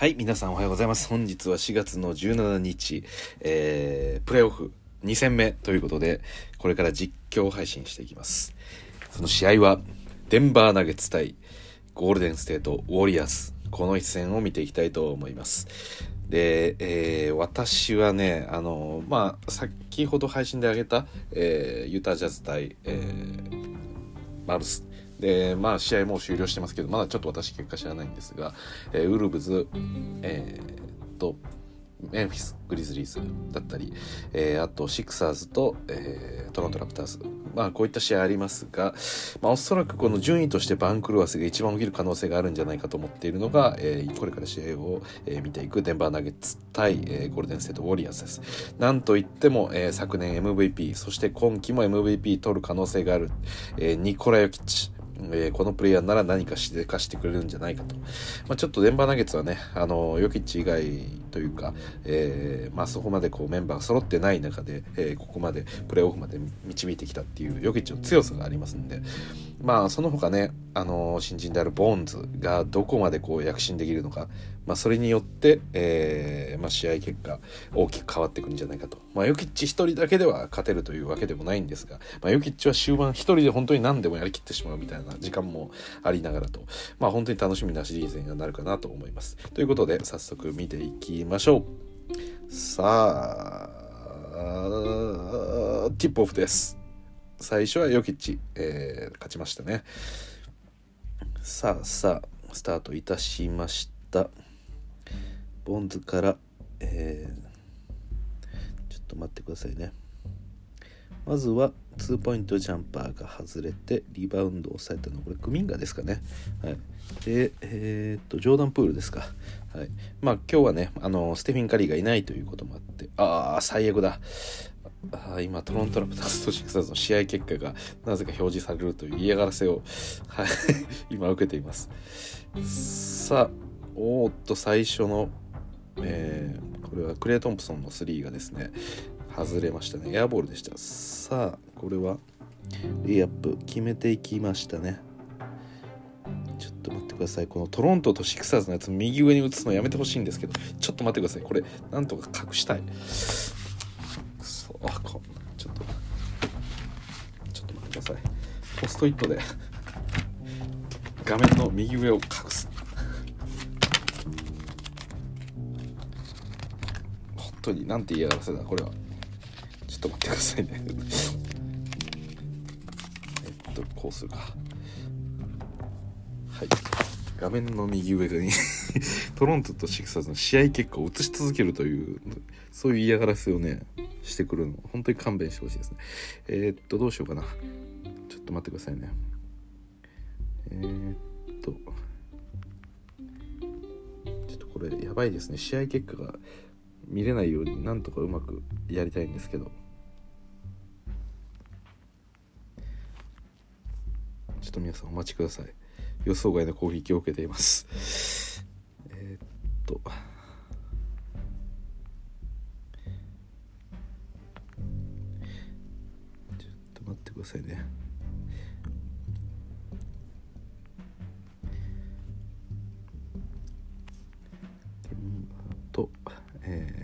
はい、皆さんおはようございます。本日は4月の17日、えー、プレーオフ2戦目ということで、これから実況配信していきます。その試合は、デンバーナゲッツ対ゴールデンステートウォリアーズ。この一戦を見ていきたいと思います。で、えー私はね、あの、まあ、先ほど配信で挙げた、えーユタジャズ対、えーマルス。で、まあ、試合もう終了してますけど、まだちょっと私結果知らないんですが、えーウルブズ、えーと、メンフィス・グリズリーズだったり、えーあとシクサーズと、えートロント・ラプターズ。まあこういった試合ありますが、まあおそらくこの順位としてバンクルワスが一番起きる可能性があるんじゃないかと思っているのが、えーこれから試合を、えー見ていくデンバーナゲッツ対、えーゴールデンステート・ウォリアーズです。なんといっても、えー昨年 MVP、そして今季も MVP 取る可能性がある、えーニコラ・ヨキッチ。えーこのプレイヤーなら何かしでかしてくれるんじゃないかと、まあ、ちょっとデンバーナゲッツはねあのヨキッチ以外というか、えーまあ、そこまでこうメンバーが揃ってない中で、えーここまでプレーオフまで導いてきたっていうヨキッチの強さがありますんで。まあその他ねあの新人であるボーンズがどこまでこう躍進できるのか、まあ、それによって、えーまあ、試合結果大きく変わってくるんじゃないかと、まあ、ヨキッチ一人だけでは勝てるというわけでもないんですが、まあ、ヨキッチは終盤一人で本当に何でもやりきってしまうみたいな時間もありながらと、まあ、本当に楽しみなシリーズになるかなと思います。ということで早速見ていきましょう。さあティップオフです。最初はヨキッチ、えー勝ちましたね。さあさあスタートいたしました。ボンズから、えーちょっと待ってくださいね。まずは2ポイントジャンパーが外れてリバウンドを抑えたのこれクミンガですかね。はい、でえーっとジョーダン・プールですか。はい、まあ今日はねあのステフィン・カリーがいないということもあってああ最悪だ。あ今トロントラプターズとシクサーズの試合結果がなぜか表示されるという嫌がらせを、はい、今受けていますさあおーっと最初の、えーこれはクレイ・トンプソンの3がですね外れましたね。エアボールでした。さあこれはレイアップ決めていきましたね。ちょっと待ってください。このトロントとシクサーズのやつ右上に打つのやめてほしいんですけどちょっと待ってください。これなんとか隠したい。くそ。あこちょっと。ちょっと待ってください。ポストイットで。画面の右上を隠す本当になんて嫌がらせだこれは。ちょっと待ってくださいね。えっとこうするか。はい。画面の右上に トロントとシクサーズの試合結果を映し続けるというそういう嫌がらせをねしてくるの。本当に勘弁してほしいですね。えーっとどうしようかな。ちょっと待ってくださいね。えーっと。ちょっとこれやばいですね。試合結果が見れないようになんとかうまくやりたいんですけど。ちょっと皆さんお待ちください。予想外の攻撃を受けています。えーっと。ちょっと待ってくださいね。と。えー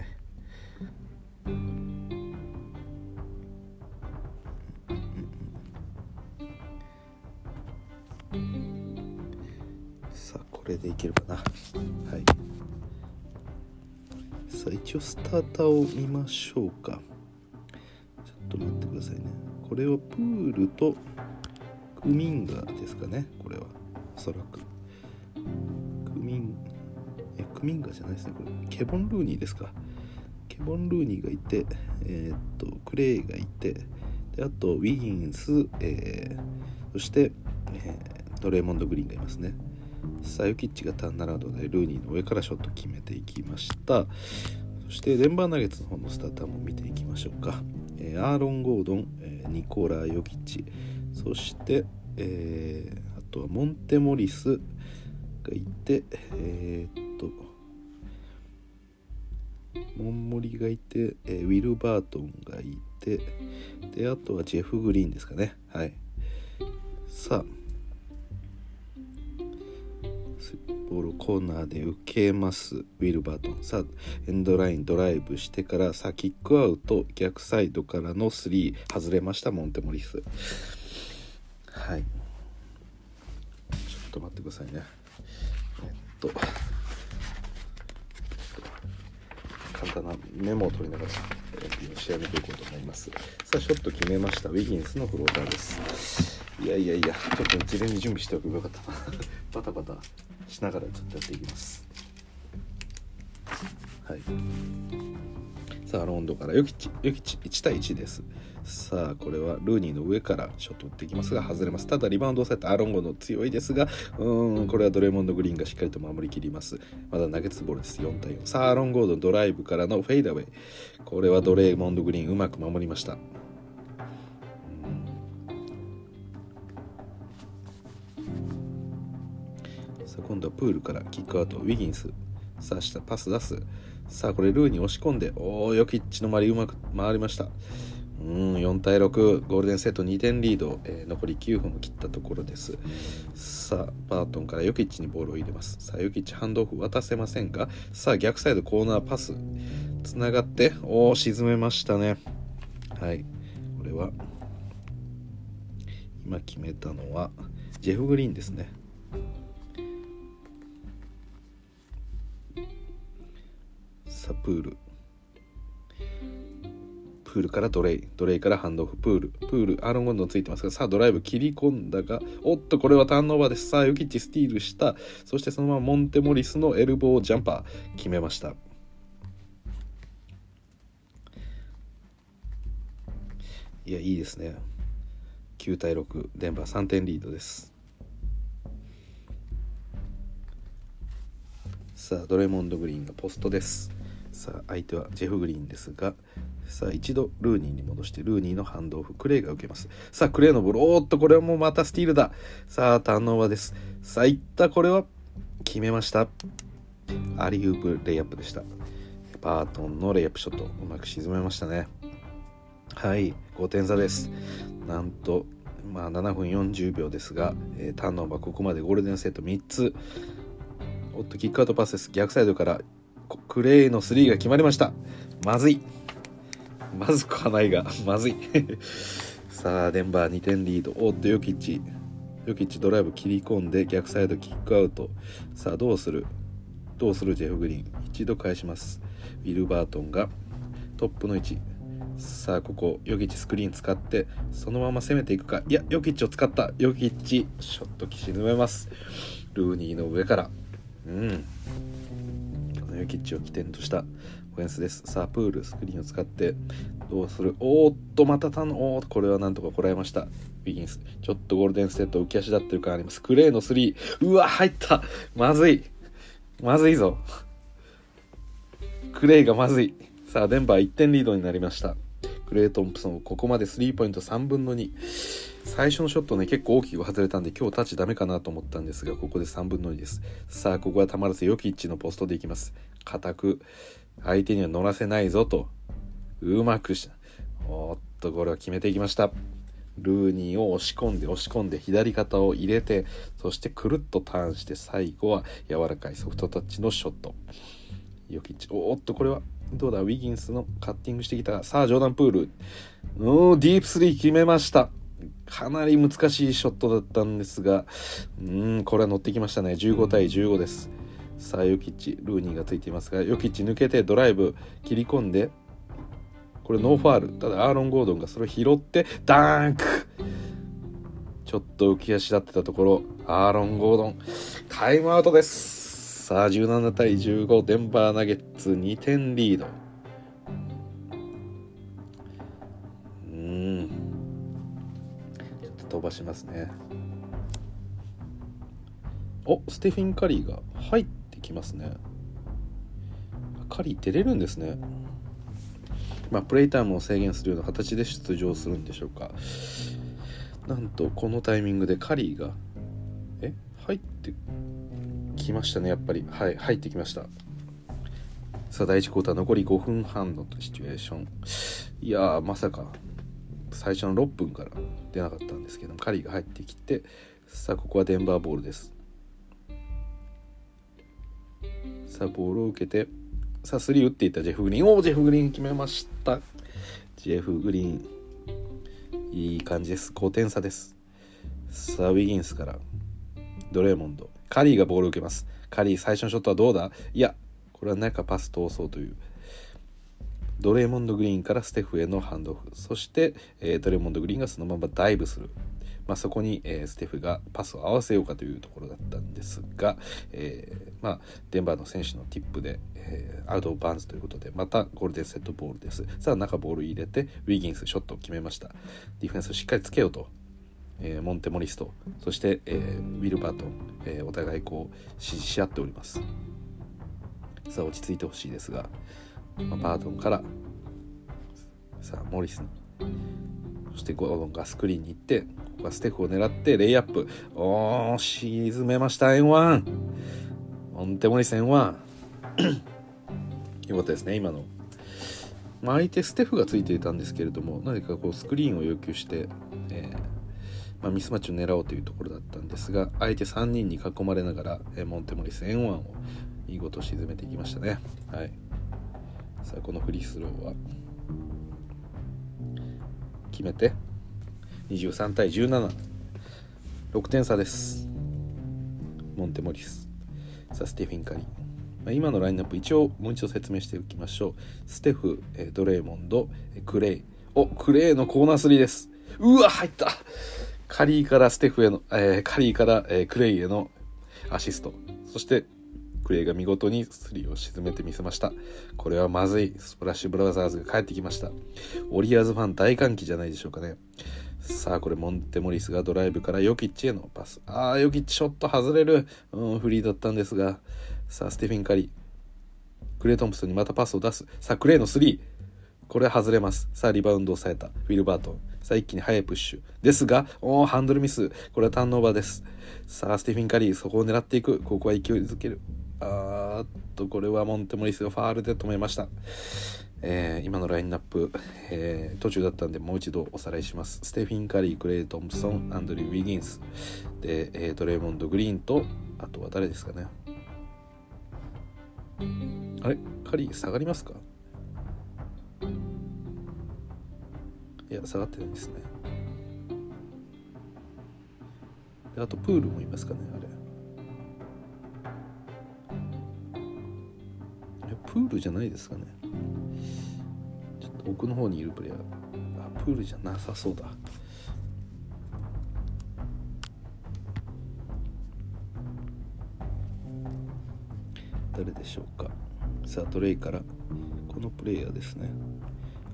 れでいけるかな。はい。さあ一応スターターを見ましょうか。ちょっと待ってくださいね。これはプールとクミンガですかね。これは。おそらく。クミンえクミンガーじゃないですね。これケボン・ルーニーですか。ケボン・ルーニーがいてえーっとクレイがいてであとウィギンス、えーそして、えードレーモンド・グリーンがいますね。さあヨキッチがターンラウンドでルーニーの上からショット決めていきました。そしてデンバーナゲッツの方のスターターも見ていきましょうか、えーアーロン・ゴードン、えーニコラ・ヨキッチ。そして、えーあとはモンテ・モリスがいてえーっとモンモリがいて、えーウィル・バートンがいてであとはジェフ・グリーンですかね。はい。さあボールコーナーで受けます。ウィルバートン。さあエンドラインドライブしてからさあキックアウト逆サイドからの3外れましたモンテモリス。はい。ちょっと待ってくださいね。えっと。簡単なメモを取りながら、えー、試合見ていこうと思います。さあショット決めました。ウィギンスのフローターです。いやいやいやちょっと事前に準備しておけばよかった。な バタバタしながらちょっとやっていきます。はい。さあロンドからヨキチヨキチ1対1です。さあこれはルーニーの上からショット打っていきますが外れます。ただリバウンドをされたアロンゴの強いですがうんこれはドレモンド・グリーンがしっかりと守りきります。まだ投げつボールです。4対4さあアロンゴードドライブからのフェイダウェイ。これはドレモンド・グリーンうまく守りました。さあ今度はプールからキックアウト。ウィギンス。さあ下パス出すさあこれルーに押し込んでおおヨキッチの周りうまく回りました。うん4対6ゴールデンセット2点リード、えー、残り9分を切ったところです。さあバートンからヨキッチにボールを入れます。さあヨキッチハンドオフ渡せませんがさあ逆サイドコーナーパス。つながっておお沈めましたね。はい。これは今決めたのはジェフ・グリーンですね。プール。プールからドレイ。ドレイからハンドオフ。プール。プールアーロン・ゴンドンついてますがさあドライブ切り込んだがおっとこれはターンオーバーです。さあヨキッチスティールした。そしてそのままモンテモリスのエルボージャンパー。決めました。いやいいですね。9対6デンバー3点リードです。さあドレモンド・グリーンがポストです。さあ相手はジェフ・グリーンですがさあ一度ルーニーに戻してルーニーのハンドオフクレイが受けます。さあクレイのボール。おーっとこれはもうまたスティールだ。さあターンオーバーです。さあいったこれは決めました。アリウープレイアップでした。バートンのレイアップショットうまく沈めましたね。はい5点差です。なんとまあ7分40秒ですが、えー、ターンオーバーここまでゴールデンセット3つ。おっとキックアウトパスです。逆サイドからクレイの3が決まりました。まずい。まずくはないが まずい。さあデンバー2点リード。おっとヨキッチ。ヨキッチドライブ切り込んで逆サイドキックアウト。さあどうする？どうするジェフ・グリーン？一度返します。ウィル・バートンがトップの位置。さあここヨキッチスクリーン使ってそのまま攻めていくか。いやヨキッチを使った。ヨキッチショット沈めます。ルーニーの上から。うん。ヨキッチを起点としたオフェンスです。さあプールスクリーンを使ってどうする？おーっとまたたのおーこれはなんとかこらえました。ビギンス。ちょっとゴールデンステット浮き足立ってる感あります。クレイの3うわ入った。まずい。まずいぞ。クレイがまずい。さあデンバー1点リードになりました。クレイ・トンプソンここまでスリーポイント3分の2最初のショットね結構大きく外れたんで今日タッチダメかなと思ったんですがここで3分の2です。さあここはたまらずヨキッチのポストでいきます。固く相手には乗らせないぞとうまくしたおっとこれは決めていきました。ルーニーを押し込んで押し込んで左肩を入れてそしてくるっとターンして最後は柔らかいソフトタッチのショット。ヨキッチおっとこれはどうだ？ウィギンスのカッティングしてきた。さあジョーダン・プール。うんディープスリー決めました。かなり難しいショットだったんですがうんこれは乗ってきましたね。15対15です。さあヨキッチルーニーがついていますがヨキッチ抜けてドライブ切り込んでこれノーファール。ただアーロン・ゴードンがそれを拾ってダンク!ちょっと浮き足立ってたところアーロン・ゴードンタイムアウトです。さあ17対15デンバーナゲッツ2点リード。飛ばしますね。おステフィン・カリーが入ってきますね。カリー出れるんですね。まあ、プレイタイムを制限するような形で出場するんでしょうか。なんとこのタイミングでカリーがえ？入ってきましたねやっぱり。はい入ってきました。さあ第1クォーター残り5分半のシチュエーション。いやまさか。最初の6分から出なかったんですけどカリーが入ってきてさあここはデンバーボールです。さあボールを受けてさあスリー打っていったジェフ・グリーン。おおジェフ・グリーン決めました。ジェフ・グリーンいい感じです。5点差です。さあウィギンスからドレーモンド。カリーがボールを受けます。カリー最初のショットはどうだ？いやこれは中パス通そうという。ドレーモンド・グリーンからステフへのハンドオフ。そして、えー、ドレーモンド・グリーンがそのままダイブする、まあ、そこに、えー、ステフがパスを合わせようかというところだったんですが、えー、まあ、デンバーの選手のティップで、えアウト・バーンズということでまたゴールデンセットボールです。さあ中ボール入れてウィギンスショットを決めました。ディフェンスをしっかりつけようと。えー、モンテモリスト。そして、えー、ウィルバート、えー、お互いこう支持し合っております。さあ落ち着いてほしいですが、バートンからさあモリスにそしてゴードンがスクリーンに行ってここはステフを狙ってレイアップ。おー沈めました N1 モン。テモリス N1 よかったですね今の、まあ、相手ステフがついていたんですけれども何かこうスクリーンを要求して、えーまあ、ミスマッチを狙おうというところだったんですが相手3人に囲まれながら、えー、モンテモリス N1 を見事沈めていきましたね。はい。さあこのフリースローは。決めて。23対176点差です。モンテモリス。さあステフィン・カリー、まあ、今のラインナップ一応もう一度説明しておきましょう。ステフ、ドレーモンド、クレイ。おクレイのコーナー3です。うわ入った。カリーからステフへの、えー、カリーから、えー、クレイへのアシスト。そしてクレイが見事にスリーを沈めてみせました。これはまずい。スプラッシュブラザーズが帰ってきました。オリアーズファン大歓喜じゃないでしょうかね。さあ、これモンテモリスがドライブからヨキッチへのパス。ああ、ヨキッチショット外れる、うん、フリーだったんですが。さあ、ステフィン・カリー。クレイ・トンプソンにまたパスを出す。さあ、クレイのスリー。これ外れます。さあ、リバウンドを抑えた。ウィルバートン。さあ、一気に速いプッシュ。ですが、おー、ハンドルミス。これはターンオーバーです。さあ、ステフィン・カリー、そこを狙っていく。ここは勢いづける。あーっとこれはモンテモリスがファールで止めました、えー、今のラインナップ、えー、途中だったんでもう一度おさらいします。ステフィン・カリークレイ・トンプソンアンドリュー・ウィギンス。で、えー、ドレーモンド・グリーンとあとは誰ですかね。あれ？カリー下がりますか？いや下がってないですね。あとプールもいますかねあれ。プールじゃないですかね。ちょっと奥の方にいるプレイヤー。あプールじゃなさそうだ。誰でしょうか。さあトレイから。このプレイヤーですね。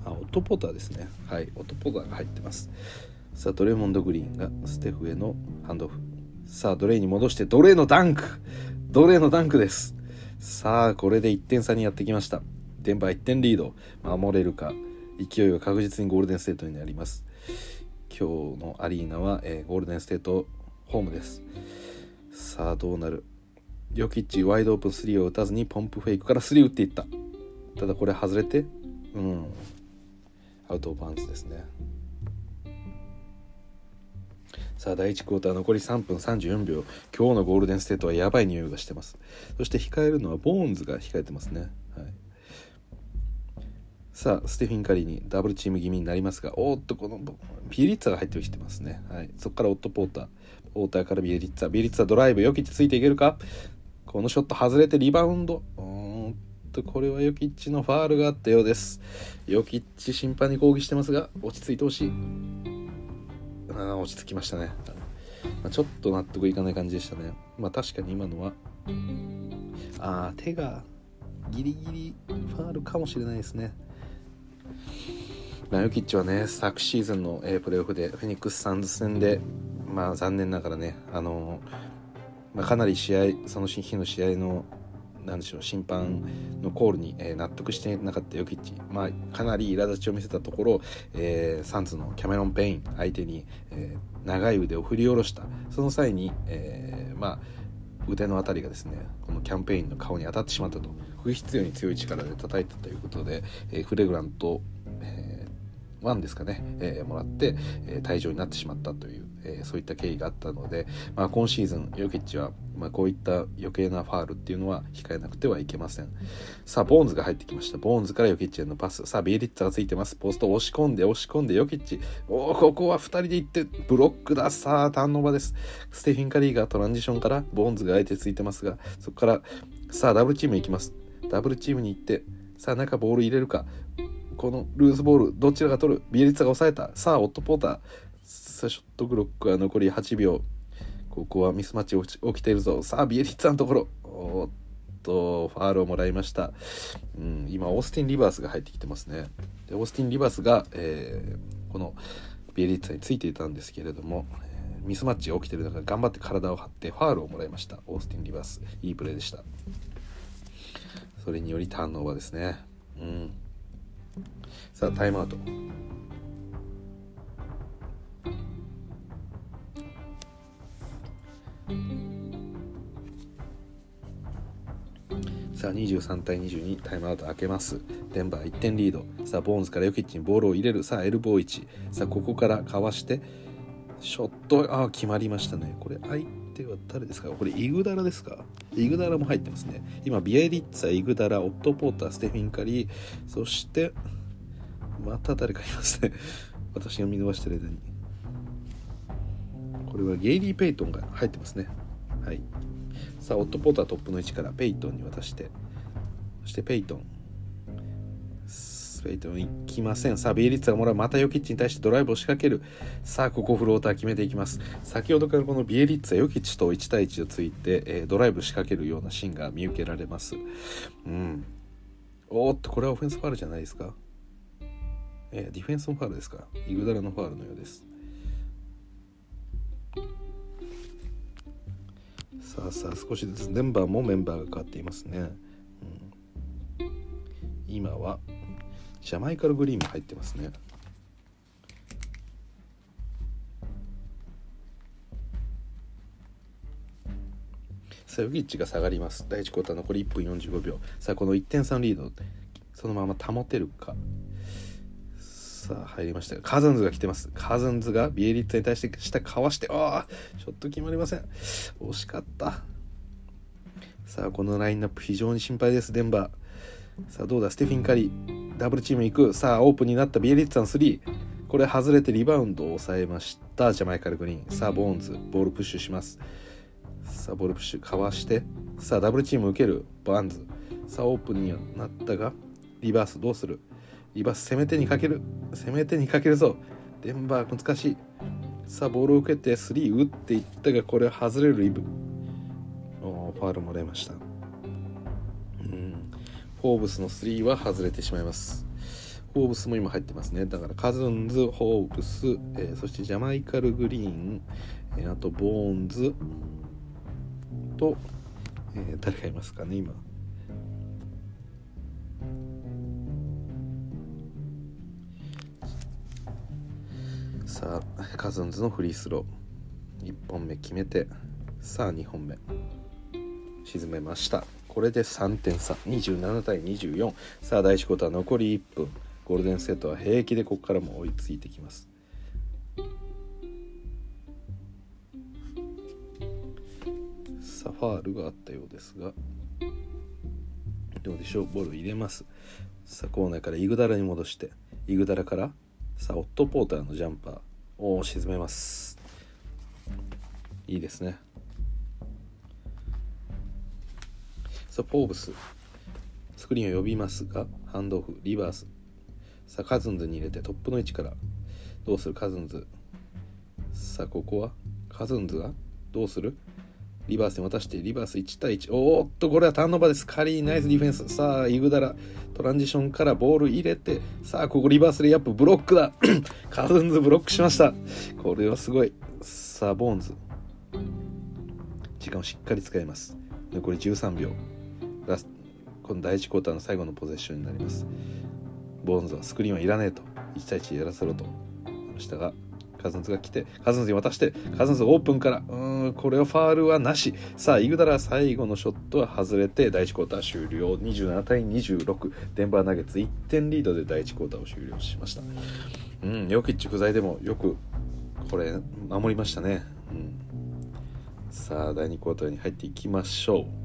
あオトポーターですね。はいオトポーターが入ってます。さあドレモンド・グリーンがステフへのハンドオフ。さあドレイに戻してドレイのダンク。ドレイのダンクです。さあこれで1点差にやってきました。デンバー1点リード。守れるか。勢いは確実にゴールデンステートになります。今日のアリーナは、えー、ゴールデンステートホームです。さあどうなる。ヨキッチワイドオープン3を打たずにポンプフェイクから3打っていった。ただこれ外れてうん。アウトオブバウンズですね。さあ第1クォーター残り3分34秒今日のゴールデンステートはやばい匂いがしてます。そして控えるのはボーンズが控えてますね、はい、さあステフィン・カリーにダブルチーム気味になりますがおっとこのビエリッツァが入ってきてますね、はい、そこからオット・ポーター。ポーターからビエリッツァ。ビエリッツァドライブヨキッチついていけるか？このショット外れてリバウンド。うんとこれはヨキッチのファールがあったようです。ヨキッチ審判に抗議してますが落ち着いてほしい。あ落ち着きましたね、まあ、ちょっと納得いかない感じでしたね。まあ確かに今のはあ手がギリギリファールかもしれないですね。ラヨキッチはね昨シーズンの、えプレーオフでフェニックス・サンズ戦でまあ残念ながらねあのまあ、かなり試合その日の試合のなんでしょう審判のコールに、えー、納得してなかったヨキッチ、まあ、かなり苛立ちを見せたところ、えー、サンズのキャメロン・ペイン相手に、えー、長い腕を振り下ろした。その際に、えー、まあ、腕の辺りがですねこのキャンペーンの顔に当たってしまったと。不必要に強い力で叩いたということで、えフレグラント、1ですかね、えー、もらって、えー、退場になってしまったという、えー、そういった経緯があったので、まあ、今シーズンヨキッチは、まあ、こういった余計なファールっていうのは控えなくてはいけません。さあボーンズが入ってきました。ボーンズからヨキッチへのパス。さあビエリッツァがついてます。ポスト押し込んで押し込んでヨキッチ。おおここは2人で行ってブロックだ。さあターンオーバーです。ステフィン・カリーがトランジションからボーンズが相手ついてますがそこからさあダブルチーム行きます。ダブルチームに行ってさあ中ボール入れるか。このルーズボールどちらが取る？ビエリッツァが抑えた。さあオットポーター。さあショットクロックは残り8秒。ここはミスマッチ起きているぞ。さあビエリッツァのところ。おっとファールをもらいました、うん、今オースティン・リバースが入ってきてますね。でオースティン・リバースが、えー、このビエリッツァについていたんですけれどもえミスマッチが起きてる中頑張って体を張ってファールをもらいました。オースティン・リバースいいプレーでした。それによりターンオーバーですね。うん。さあタイムアウト。さあ23対22タイムアウト開けます。デンバー1点リード。さあボーンズからヨキッチにボールを入れる。さあエルボー1さあここからかわしてショットああ決まりましたね。これ相手は誰ですか？これイグダラですか？イグダラも入ってますね。今ビエリッツァイグダラオット・ポーターステフィン・カリーそしてまた誰かいますね。私が見逃してる間に。これはゲイリー・ペイトンが入ってますね。はい。さあオット・ポータートップの位置からペイトンに渡して。そしてペイトン。ペイトン行きません。さあビエリッツァがもらうまたヨキッチに対してドライブを仕掛ける。さあここフローター決めていきます。先ほどからこのビエリッツァヨキッチと1対1をついて、えー、ドライブ仕掛けるようなシーンが見受けられます。うん。おっとこれはオフェンスファールじゃないですか？えー、ディフェンスのファールですか？イグダラのファールのようです。さあさあ少しずつデンバーもメンバーが変わっていますね、うん、今はジャマイカルグリーンも入ってますね。さあヨギッチが下がります。第1クォーター残り1分45秒。さあこの1点3リードそのまま保てるか。さあ入りましたカズンズが来てます。カズンズがビエリッツに対して下かわしてああちょっと決まりません。惜しかった。さあこのラインナップ非常に心配ですデンバー。さあどうだステフィン・カリー。ダブルチーム行く。さあオープンになったビエリッツァの3これ外れてリバウンドを抑えました。ジャマイカルグリーン。さあボーンズ。ボールプッシュします。さあボールプッシュかわして。さあダブルチーム受ける。ボーンズ。さあオープンになったがリバースどうする？リバース攻め手にかける。攻め手にかけるぞ。デンバー難しい。さあボールを受けて3打っていったがこれ外れるリブ。おファールもらいました。フォーブスの3は外れてしまいます。フォーブスも今入ってますね。だからカズンズフォーブス、えー、そしてジャマイカルグリーン、えー、あとボーンズと、えー、誰がいますかね今。さあカズンズのフリースロー。1本目決めてさあ2本目。沈めました。これで3点差27対24さあ第1クォーター残り1分。ゴールデンセットは平気でここからも追いついてきます。さあファールがあったようですが。どうでしょう？ボール入れます。さあコーナーからイグダラに戻して。イグダラからさあオット・ポーターのジャンパーを沈めます。いいですね。さあフォーブス。スクリーンを呼びますがハンドオフリバース。さあカズンズに入れてトップの位置から。どうする？カズンズ。さあここは？カズンズがどうする？リバースに渡してリバース1対1おーっとこれはターンオーバーです。カリーナイスディフェンス。さあイグダラ。トランジションからボール入れて。さあここリバースレイアップブロックだ。カズンズブロックしました。これはすごい。さあボーンズ。時間をしっかり使います。残り13秒。ラスこの第1クォーターの最後のポゼッションになります。ボーンズはスクリーンはいらねえと。1対1やらせろと。したがカズンズが来てカズンズに渡してカズンズオープンからうんこれはファールはなし。さあイグダラ最後のショットは外れて第1クォーター終了。27対26デンバーナゲッツ1点リードで第1クォーターを終了しました。うんヨキッチ不在でもよくこれ守りましたね、うん、さあ第2クォーターに入っていきましょう。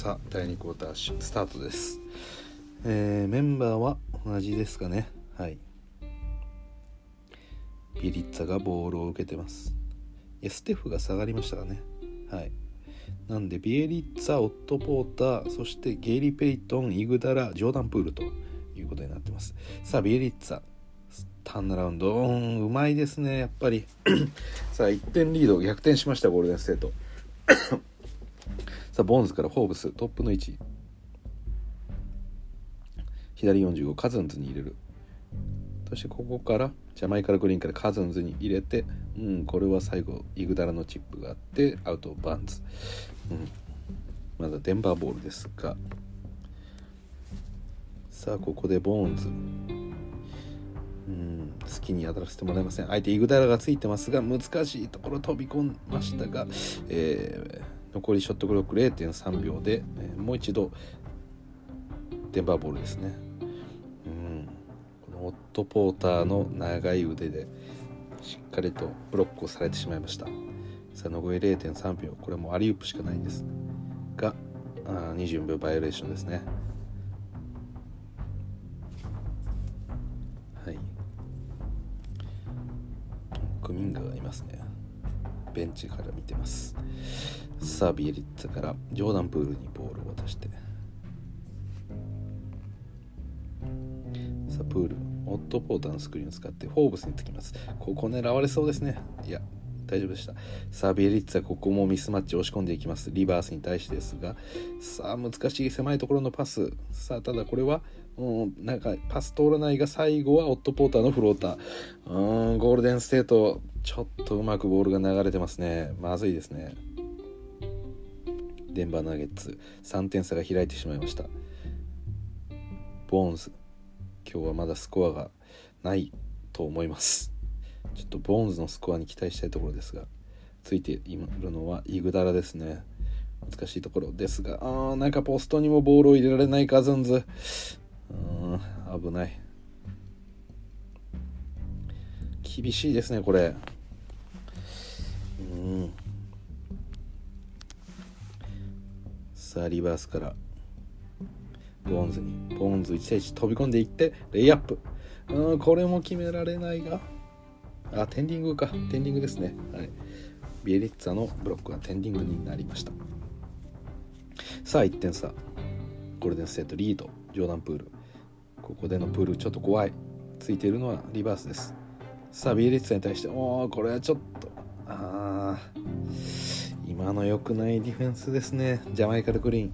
さあ第2クォータースタートです、えー、メンバーは同じですかね。はい。ビエリッツァがボールを受けてます。ステフが下がりましたかね。はい。なんでビエリッツァ、オット・ポーターそしてゲイリー・ペイトンイグダラジョーダン・プールということになってます。さあビエリッツァ。ターンラウンド。うんうまいですねやっぱり。さあ1点リード逆転しましたゴールデンステート。さあボーンズからフォーブストップの位置。左45カズンズに入れる。そしてここからジャマイカルグリーンからカズンズに入れて、うん、これは最後イグダラのチップがあってアウトバンズ、うん、まだデンバーボールですが。さあここでボーンズ。うん好きに当たらせてもらえません。相手イグダラがついてますが難しいところ飛び込みましたが、えー、残りショットクロック0.3秒で、えー、もう一度デンバーボールですね。うん。このオット・ポーターの長い腕でしっかりとブロックをされてしまいました。さあ残り0.3秒。これもアリウープしかないんです。があ24秒バイオレーションですね。はい。クミンガがいますね。ベンチから見てます。さあビエリッツァからジョーダン・プールにボールを渡して。さあプールオットポーターのスクリーンを使ってフォーブスにつきます。ここ狙われそうですね。いや大丈夫でした。さあビエリッツァここもミスマッチ押し込んでいきます。リバースに対してですが。さあ難しい狭いところのパス。さあただこれはうん、なんかパス通らないが最後はオットポーターのフローター。うんゴールデンステートちょっとうまくボールが流れてますね。まずいですね。デンバーナゲッツ3点差が開いてしまいました。ボーンズ今日はまだスコアがないと思います。ちょっとボーンズのスコアに期待したいところですがついているのはイグダラですね。難しいところですがあーなんかポストにもボールを入れられないカズンズ。うん危ない。厳しいですねこれ。うん。さあリバースからボーンズにボーンズ1対1飛び込んでいってレイアップ。うんこれも決められないがあテンディングか。テンディングですね。はい。ビエリッツァのブロックがテンディングになりました。さあ1点差。ゴールデンステートリード。ジョーダンプール。ここでのプールちょっと怖い。ついているのはリバースです。さあビエリッツァに対しておおこれはちょっと。ああ今の良くないディフェンスですね。ジャマイカルグリーン。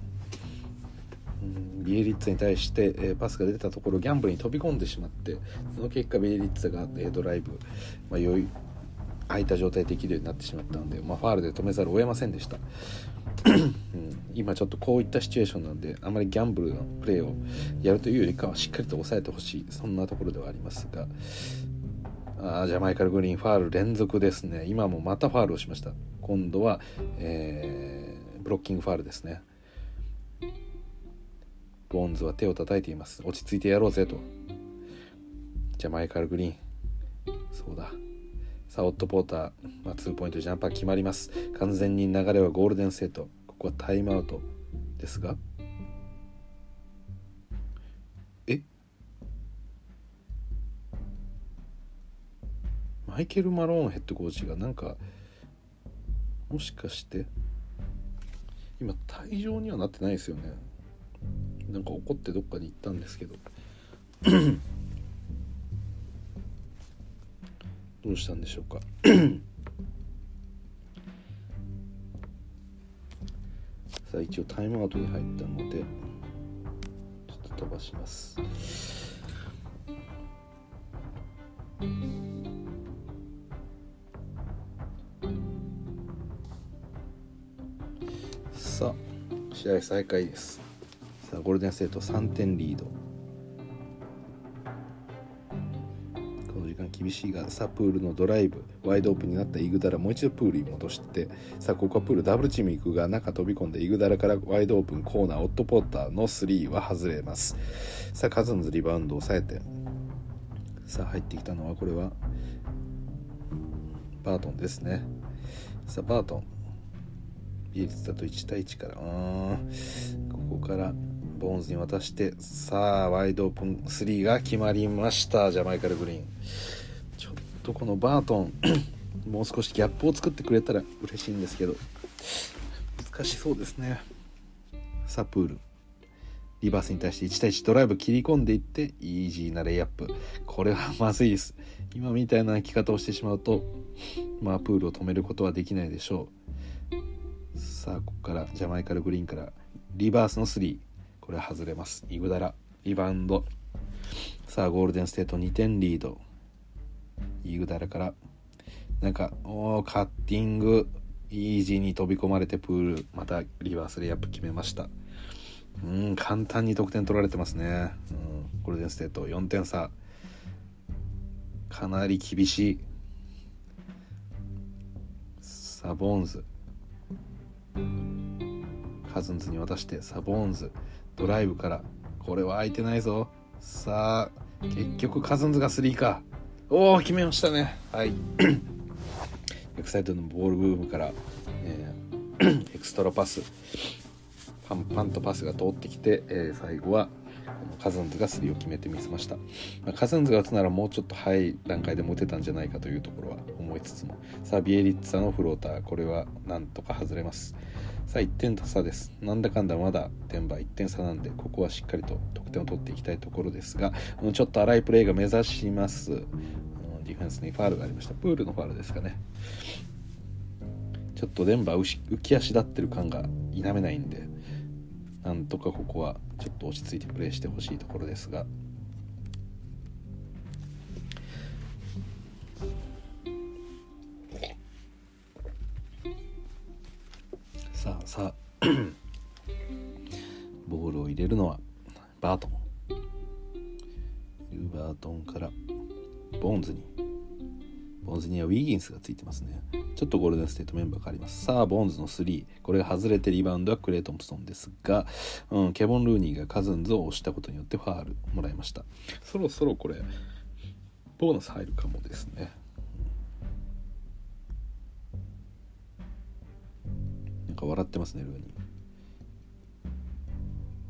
ビエリッツに対して、え、パスが出たところギャンブルに飛び込んでしまってその結果ビエリッツが、えー、ドライブ、まあ、余裕空いた状態できるようになってしまったので、まあ、ファールで止めざるを得ませんでした、うん、今ちょっとこういったシチュエーションなんであまりギャンブルのプレーをやるというよりかはしっかりと抑えてほしいそんなところではありますがあジャマイカルグリーンファール連続ですね。今もまたファールをしました。今度は、えー、ブロッキングファールですね。ボーンズは手を叩いています。落ち着いてやろうぜと。ジャマイカル・グリーン。そうだ。サオット・ポーター、まあ、2ポイントジャンパー決まります。完全に流れはゴールデンセット。ここはタイムアウトですが。マイケル・マローンヘッドコーチがなんかもしかして今退場にはなってないですよね。なんか怒ってどっかに行ったんですけど。どうしたんでしょうか。さあ一応タイムアウトに入ったのでちょっと飛ばします。さあ。試合再開です。さあゴールデンステート3点リード。この時間厳しいがさあプールのドライブ。ワイドオープンになったイグダラもう一度プールに戻してさあここはプールダブルチーム行くが中飛び込んでイグダラからワイドオープンコーナーオットポーターの3は外れます。さあカズンズリバウンドを抑えて。さあ入ってきたのはこれはバートンですね。さあバートンビエリツだと1対1から。ここからボーンズに渡してさあワイドオープン3が決まりました。ジャマイカルグリーン。ちょっとこのバートン もう少しギャップを作ってくれたら嬉しいんですけど。難しそうですね。サプール。リバースに対して1対1ドライブ切り込んでいってイージーなレイアップ。これはまずいです。今みたいな生き方をしてしまうとまあプールを止めることはできないでしょう。さあここからジャマイカルグリーンからリバースの3これ外れます。イグダラ。リバウンド。さあゴールデンステート2点リード。イグダラから。なんかおカッティング。イージーに飛び込まれてプール。またリバースレイアップ決めました。うん簡単に得点取られてますね、うん、ゴールデンステート。4点差。かなり厳しい。さあボーンズ。カズンズに渡してサボーンズドライブからこれは空いてないぞ。さあ結局カズンズが3か。おお決めましたね。はい。エクサイトのボールブームから、えー、エクストラパスパンパンとパスが通ってきて、えー、最後はカズンズが3を決めてみせました、まあ、カズンズが打つならもうちょっと早い段階でも打てたんじゃないかというところは思いつつも。さあビエリッツァのフローターこれはなんとか外れます。さあ1点差です。なんだかんだまだデンバー1点差なんで、ここはしっかりと得点を取っていきたいところですが、ちょっと荒いプレーが目指します。ディフェンスにファールがありました。プールのファールですかね。ちょっとデンバー浮き足立ってる感が否めないんで、なんとかここはちょっと落ち着いてプレーしてほしいところですが。さあ。さあ。ボールを入れるのはバートン。ユーバートンからボーンズに。ボーンズにはウィギンスがついてますね。ちょっとゴールデンステートメンバー変わります。さあボーンズの3これが外れてリバウンドはクレイ・トンプソンですが、うん、ケボン・ルーニーがカズンズを押したことによってファールもらいました。そろそろこれボーナス入るかもですね。笑ってますねルーニ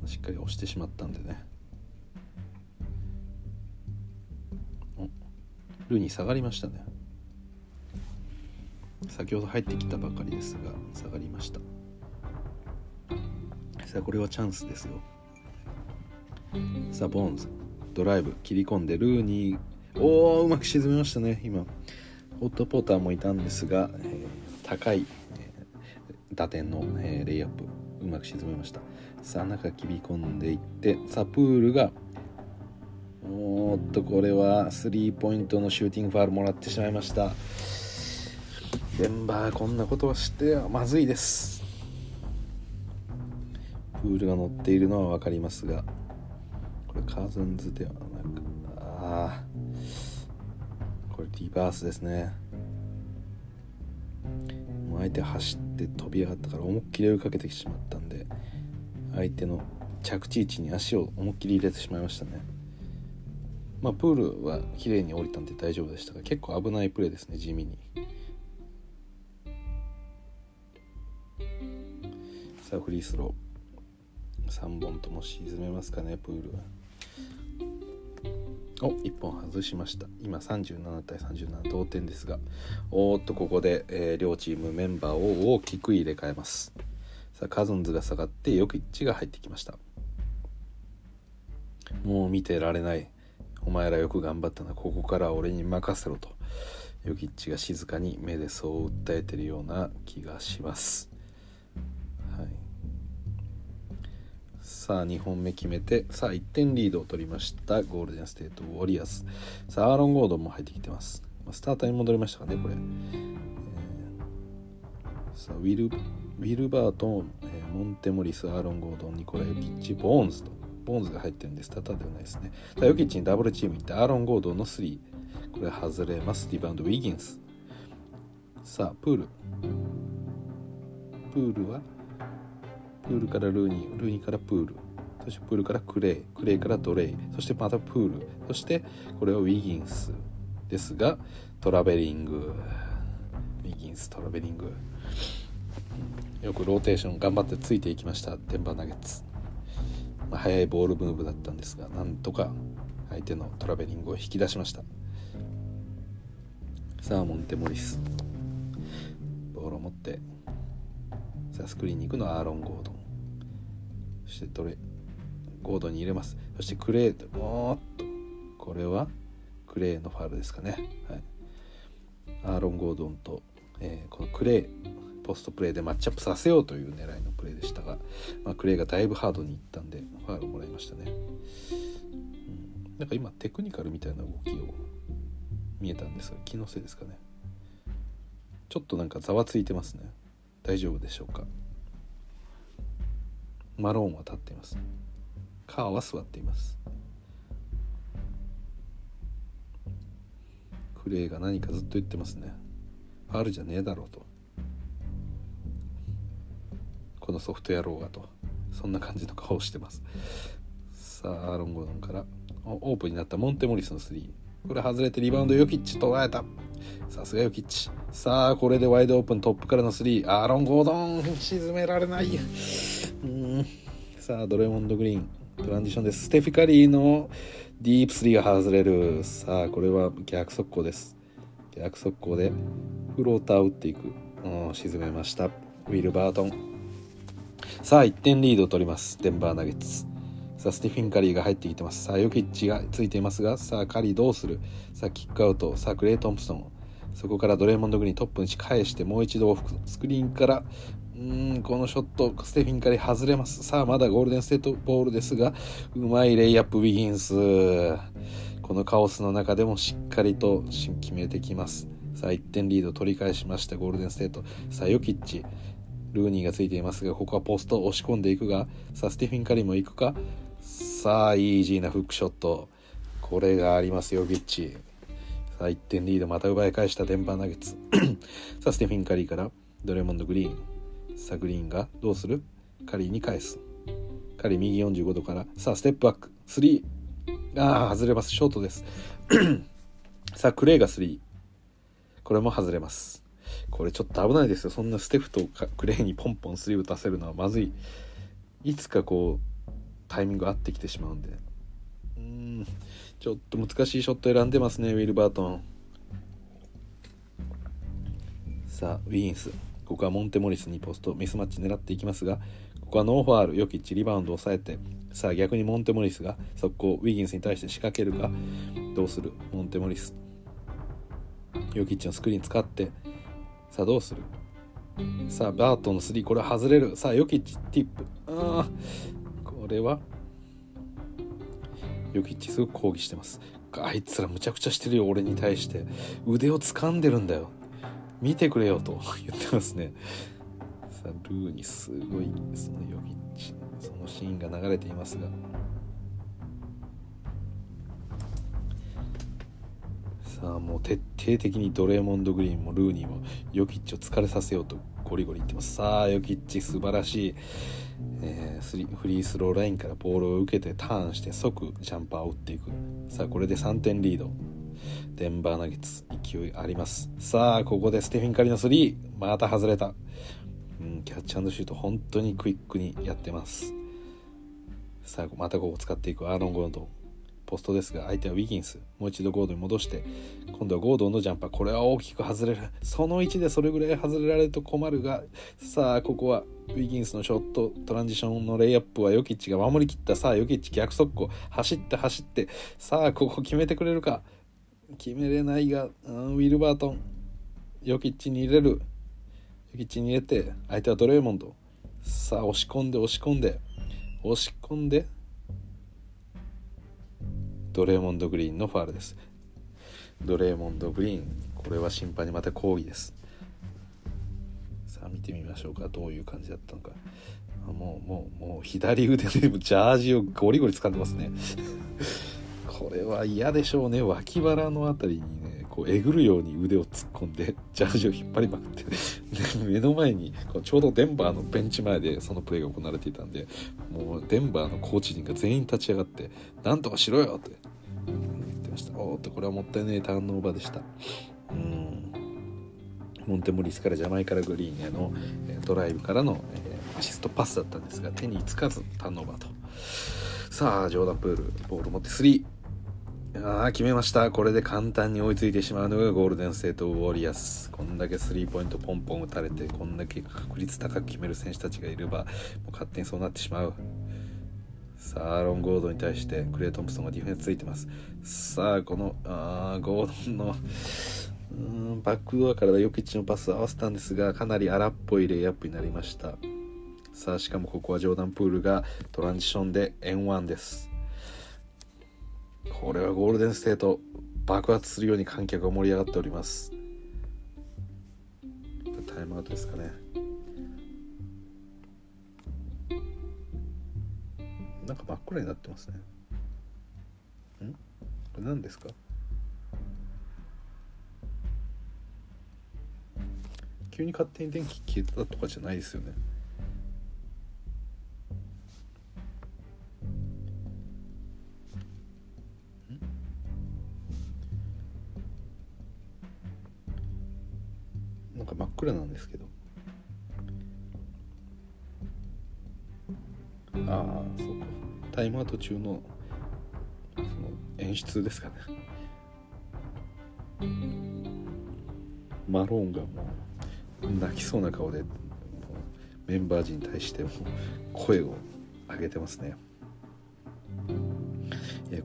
ーしっかり押してしまったんでね。ルーニー下がりましたね。先ほど入ってきたばかりですが下がりました。さあこれはチャンスですよ。さあボーンズ。ドライブ切り込んでルーニーおおうまく沈めましたね今。ホットポーターもいたんですが、えー、高い。打点の、えー、レイアップうまく沈めました。さあ中切り込んでいってさあプールがおっとこれはスリーポイントのシューティングファールもらってしまいました。デンバーこんなことはしてはまずいです。プールが乗っているのは分かりますがこれカーズンズではなくああこれリバースですね。相手走って飛び上がったから思いっきり追いかけてしまったんで相手の着地位置に足を思いっきり入れてしまいましたね。まあプールは綺麗に降りたんで大丈夫でしたが結構危ないプレーですね地味に。さあフリースロー。3本とも沈めますかねプールは。お1本外しました。今37対37同点ですがおーっとここで、えー、両チームメンバーを大きく入れ替えます。さあカズンズが下がってよく一致が入ってきました。もう見てられない。お前らよく頑張ったな。ここから俺に任せろと。ヨキッチが静かに目でそう訴えてるような気がします。さあ2本目決めてさあ1点リードを取りましたゴールデンステートウォリアス。さあアーロン・ゴードンも入ってきてます。スターターに戻りましたかねこれ、えー、さあウィルウィルバートン、えー、モンテモリスアーロン・ゴードンニコラ・ヨキッチボーンズと。ボーンズが入ってるんですスターターではないですね。さあヨキッチにダブルチーム行ってアーロン・ゴードンの3これ外れます。リバウンドウィギンス。さあプール。プールは？プールからルーニールーニーからプール。そしてプールからクレイクレイからドレイ。そしてまたプール。そしてこれはウィギンスですがトラベリング。ウィギンストラベリング。よくローテーション頑張ってついていきました。デンバーナゲッツ、まあ、速いボールムーブだったんですがなんとか相手のトラベリングを引き出しました。さあモンテモリス。ボールを持ってさあスクリーンに行くのはアーロン・ゴードン。そしてどれゴードに入れます。そしてクレイおっと。これはクレイのファールですかね、はい、アーロン・ゴードンと、えー、このクレイポストプレーでマッチアップさせようという狙いのプレーでしたが、まあ、クレイがだいぶハードにいったんでファールをもらいましたね、うん、なんか今テクニカルみたいな動きを見えたんですが気のせいですかね。ちょっとなんかざわついてますね。大丈夫でしょうか。マローンは立っています。カーは座っています。クレイが何かずっと言ってますね。ファールじゃねえだろうと。このソフト野郎がと。そんな感じの顔をしてます。さあアーロン・ゴードンから。オープンになったモンテモリスの3これ外れてリバウンドヨキッチ捉えた。さすがヨキッチ。さあこれでワイドオープントップからの3アーロン・ゴードン沈められない。うん。さあドレモンド・グリーン。トランジションです。ステフィカリーのディープ3が外れる。さあこれは逆速攻です。逆速攻でフローターを打っていく、うん、沈めました。ウィル・バートン。さあ1点リードを取ります。デンバーナゲッツ。さあスティフィン・カリーが入ってきてます。さあヨキッチがついていますがさあカリーどうする？さあキックアウト。さあクレイ・トンプソン。そこからドレーモンド・グリーントップに返してもう一度スクリーンからうんこのショットステフィン・カリー外れます。さあまだゴールデンステートボールですがうまいレイアップウィギンス。このカオスの中でもしっかりと決めてきます。さあ1点リード取り返しましたゴールデンステート。さあヨキッチルーニーがついていますがここはポスト押し込んでいくがさあスティフィン・カリーも行くか？さあイージーなフックショット。これがありますよビッチ。さあ1点リード。また奪い返したデンバーナゲッツ。さあステフィン・カリーから。ドレモンド・グリーン。さあグリーンが。どうする？カリーに返す。カリー右45度から。さあステップバック。3ああ外れます。ショートです。さあクレイが3これも外れます。これちょっと危ないですよ。そんなステフとクレイにポンポンスリー打たせるのはまずい。いつかこうタイミング合ってきてしまうんで。うん。ちょっと難しいショット選んでますねウィル・バートン。さあウィギンス。ここはモンテモリスにポストミスマッチ狙っていきますがここはノーファールヨキッチリバウンドを抑えて。さあ逆にモンテモリスが速攻ウィギンスに対して仕掛けるか。どうする？モンテモリス。ヨキッチのスクリーン使って。さあどうする？さあバートの3これ外れる。さあヨキッチティップ。ああこれはヨキッチすごく抗議してます。あいつらむちゃくちゃしてるよ俺に対して。腕を掴んでるんだよ。見てくれよと言ってますね。さあルーにすごいそのヨキッチそのシーンが流れていますが。さあもう徹底的にドレーモンド・グリーンもルーニーもヨキッチを疲れさせようとゴリゴリ言ってます。さあヨキッチ素晴らしい、えー、フリースローラインからボールを受けてターンして即ジャンパーを打っていく。さあこれで3点リード。デンバーナゲッツ勢いあります。さあここでステフィン・カリの3また外れた、うん、キャッチシュート本当にクイックにやってます。さあまたここ使っていく。アーロン・ゴンド。ポストですが相手はウィギンス。もう一度ゴードに戻して今度はゴードンのジャンパー。これは大きく外れる。その位置でそれぐらい外れられると困るがさあここはウィギンスのショットトランジションのレイアップはヨキッチが守りきった。さあヨキッチ逆速攻。走って走って。さあここ決めてくれるか。決めれないが、うん、ウィルバートン。ヨキッチに入れる。ヨキッチに入れて相手はドレーモンド。さあ押し込んで押し込んで押し込んで。ドレーモンド・グリーンのファールです。ドレーモンド・グリーン。これは審判にまた抗議です。さあ見てみましょうか。どういう感じだったのか。もうもうもう左腕でジャージをゴリゴリ掴んでますね。これは嫌でしょうね。脇腹の辺りにね。こうえぐるように腕を突っ込んでジャージを引っ張りまくって目の前にこうちょうどデンバーのベンチ前でそのプレーが行われていたんでもうデンバーのコーチ陣が全員立ち上がって「なんとかしろよ!」って言ってました。おーっとこれはもったいないターンオーバーでした。うん。モンテモリスからジャマイカルグリーンへのドライブからの、えアシストパスだったんですが手につかずターンオーバーと。さあジョーダン・プールボール持って3ああ決めました。これで簡単に追いついてしまうのがゴールデンステートウォリアス。こんだけスリーポイントポンポン打たれてこんだけ確率高く決める選手たちがいればもう勝手にそうなってしまう。さあアーロン・ゴードンに対してクレイ・トンプソンがディフェンスついてます。さあこのあーゴードンのうんバックドアからヨキッチのパスを合わせたんですがかなり荒っぽいレイアップになりました。さあしかもここはジョーダン・プールがトランジションで N1 です。これはゴールデンステート爆発するように観客が盛り上がっております。タイムアウトですかね。なんか真っ暗になってますね。ん？これ何ですか？急に勝手に電気消えたとかじゃないですよね。なんか真っ暗なんですけど。ああそうか。タイムアウト中のその演出ですかね。マローンがもう泣きそうな顔でメンバー陣に対しても声を上げてますね。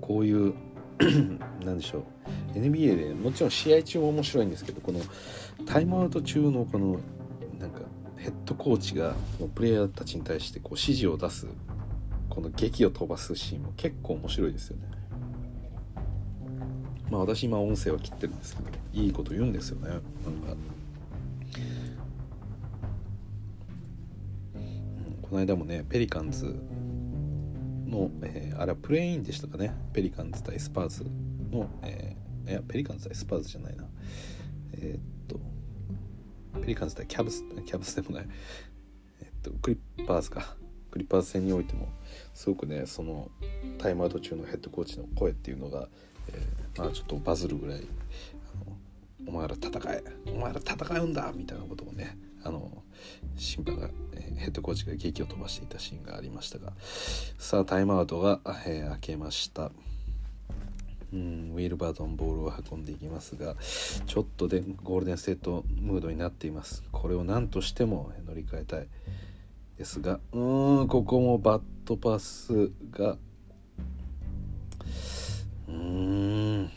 こういう なんでしょう。NBA でもちろん試合中も面白いんですけどこのタイムアウト中のこのなんかヘッドコーチがプレイヤーたちに対してこう指示を出すこの劇を飛ばすシーンも結構面白いですよね。まあ私今音声は切ってるんですけどいいこと言うんですよね。なんか、うんこの間もねペリカンズの、えーあれはプレーインでしたかね。ペリカンズ対スパーズの、えーいやペリカンズ対スパーズじゃないな。えーっとペリカンズ対キャブスキャブスでもない。えっとクリッパーズか。クリッパーズ戦においてもすごくねそのタイムアウト中のヘッドコーチの声っていうのが、えーまあちょっとバズるぐらいお前ら戦え。お前ら戦うんだみたいなことをねあの審判が、えヘッドコーチが劇を飛ばしていたシーンがありましたがさあタイムアウトが、えー明けました。うんウィルバートンボールを運んでいきますがちょっとでゴールデンステートムードになっています。これを何としても乗り換えたいですがうーんここもバットパスがうーん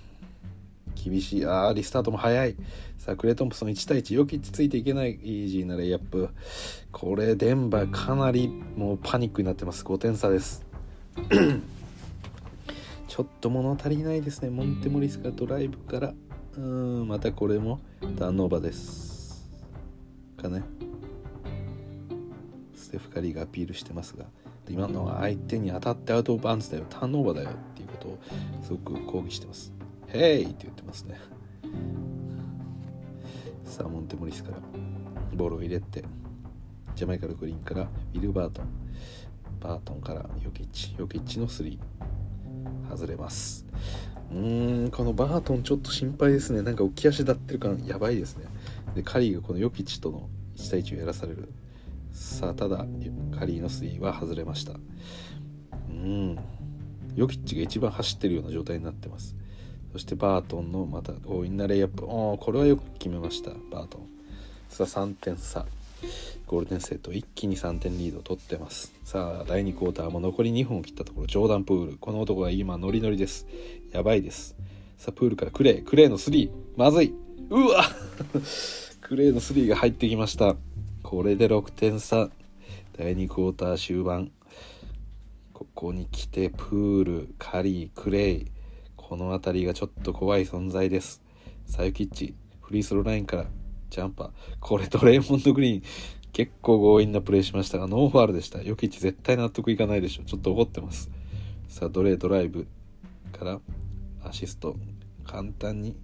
厳しい。あーリスタートも早い。さあクレイ・トンプソン1対1よきついていけないイージーなレイアップ。これデンバーかなりもうパニックになってます。5点差です。ちょっと物足りないですね。モンテモリスがドライブから。うーんまたこれもターンオーバーです。かね。ステフ・カリーがアピールしてますが。今のは相手に当たってアウト・オブ・バンズだよ。ターンオーバーだよっていうことをすごく抗議してます「ヘイ!」って言ってますねさあモンテモリスからボールを入れてジャマイカのグリーンからウィル・バートンバートンからヨキッチヨキッチの3外れます。うーんこのバートンちょっと心配ですね。なんか浮き足立ってる感やばいですね。でカリーがこのヨキッチとの1対1をやらされる。さあただカリーの3は外れました。うんヨキッチが一番走ってるような状態になってます。そしてバートンのまた強引なレイアップ。おこれはよく決めました。バートン。さあ3点差。ゴールデンセット一気に3点リードを取ってます。さあ第2クォーターも残り2分を切ったところジョーダン・プール。この男が今ノリノリです。やばいです。さあプールからクレイ。クレイの3まずい。うわ。クレイの3が入ってきました。これで6点差。第2クォーター終盤。ここに来てプールカリークレイ。この辺りがちょっと怖い存在です。さあヨキッチフリースローラインからジャンパーこれドレーモンド・グリーン結構強引なプレーしましたがノーファールでした。ヨキッチ絶対納得いかないでしょ。ちょっと怒ってます。さあドレードライブからアシスト。簡単に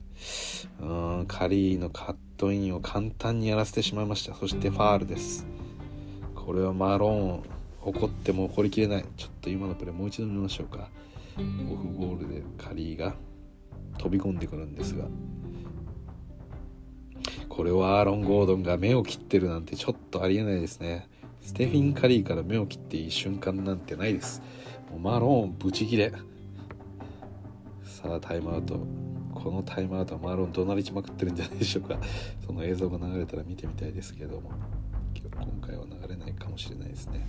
うーんカリーのカットインを簡単にやらせてしまいました。そしてファールです。これはマローン怒っても怒りきれない。ちょっと今のプレーもう一度見ましょうか。オフボールでカリーが飛び込んでくるんですがこれはアーロン・ゴードンが目を切ってるなんてちょっとありえないですね。ステフィン・カリーから目を切っていい瞬間なんてないです。もうマローンブチギレ。さあタイムアウト。このタイムアウトはマロン怒鳴りちまくってるんじゃないでしょうか。その映像が流れたら見てみたいですけども。今回は流れないかもしれないですね。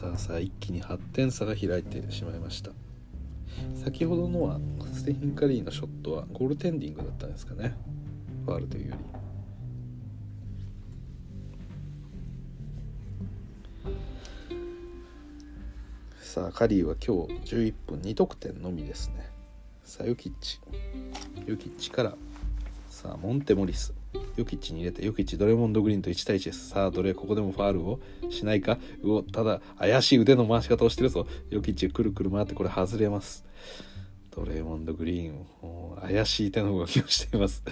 さあさあ一気に8点差が開いてしまいました。先ほどのはステフィン・カリーのショットはゴールテンディングだったんですかね。ファールというより。さあカリーは今日11分2得点のみですね。さあヨキッチ。ヨキッチから。さあモンテモリス。ヨキッチに入れてヨキッチドレモンド・グリーンと1対1です。さあどれここでもファールをしないか？うおただ怪しい腕の回し方をしてるぞ。ヨキッチくるくる回ってこれ外れます。ドレモンド・グリーン。怪しい手の動きをしています。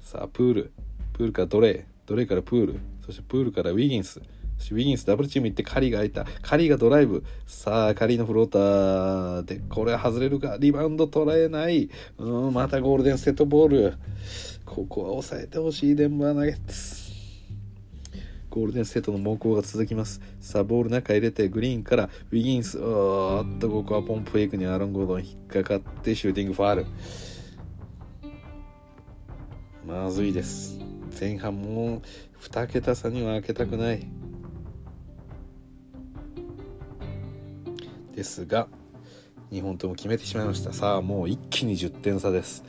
さあプール。プールからドレードレーからプール。そしてプールからウィギンス。ウィギンスダブルチーム行ってカリーが空いた。カリーがドライブ。さあ、カリーのフローターで、これ外れるか？リバウンド取らえない。うん、またゴールデンセットボール。ここは抑えてほしいデンバーナゲッツ。ゴールデンセットの猛攻が続きます。さあ、ボール中入れて、グリーンからウィギンス。おーっと、ここはポンプフェイクにアロン・ゴードン引っかかってシューティングファール。まずいです。前半もう2桁差には開けたくない。ですが2本とも決めてしまいましたさあもう一気に10点差です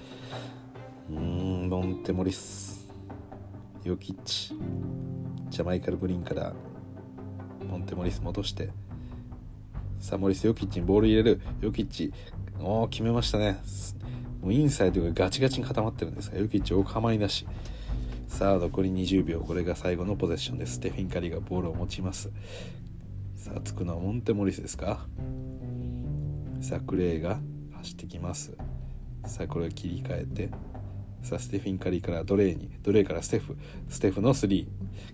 うーんモンテモリス。ヨキッチ。ジャマイカル・グリーンからモンテモリス戻して。さあモリスヨキッチにボール入れる。ヨキッチおお決めましたね。もうインサイドがガチガチに固まってるんですがヨキッチお構いなし。さあ残り20秒。これが最後のポゼッションです。ステフィン・カリーがボールを持ちます。さあつくのはモンテモリスですか？さあクレイが走ってきます。さあこれを切り替えて。さあステフィン・カリーからドレイにドレイからステフステフの3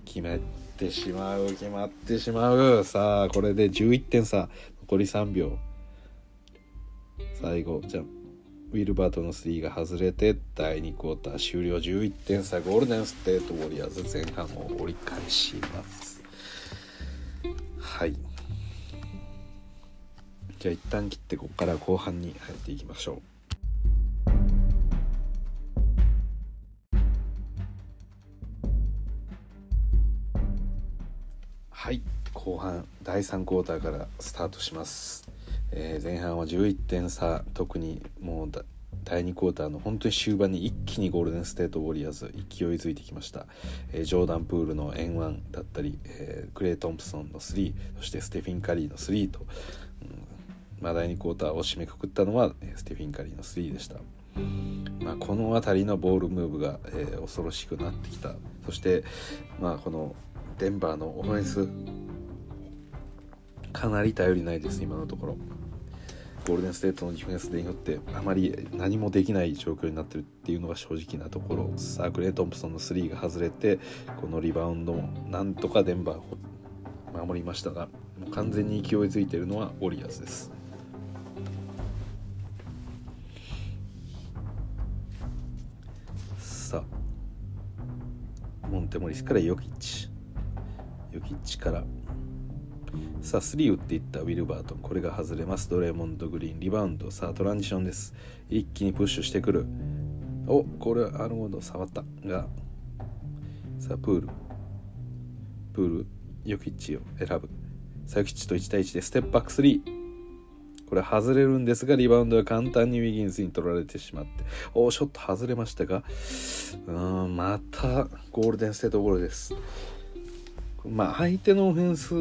決めてしまう決まってしまう。さあこれで11点差。残り3秒。最後じゃウィルバートの3が外れて第2クォーター終了。11点差。ゴールデンステートウォリアーズ前半を折り返します。はい。じゃあ一旦切ってここから後半に入っていきましょう。はい後半第3クォーターからスタートします、えー、前半は11点差特にもう第2クォーターの本当に終盤に一気にゴールデンステートウォリアーズ勢いづいてきました、えー、ジョーダン・プールの円1だったり、えー、クレイ・トンプソンの3そしてステフィン・カリーの3と、うんまあ、第2クォーターを締めくくったのはステフィン・カリーの3でした。まあ、この辺りのボールムーブが、えー、恐ろしくなってきた。そして、まあ、このデンバーのオフェンス。かなり頼りないです今のところ。ゴールデンステートのディフェンスでによってあまり何もできない状況になってるっていうのが正直なところ。サークレイ・トンプソンの3が外れてこのリバウンドもなんとかデンバーを守りましたが完全に勢いづいているのはウォリアーズです。さあモンテモリスからヨキッチ。ヨキッチから。さあ3打っていったウィルバートン。これが外れます。ドレーモンド・グリーン。リバウンド。さあトランジションです。一気にプッシュしてくる。おこれアルモンド触った。がさあプール。プールヨキッチを選ぶ。さあヨキッチと1対1でステップバック3これ外れるんですがリバウンドは簡単にウィギンスに取られてしまって。おおショット外れましたが。うんまたゴールデンステートゴールです。まあ相手のオフェンス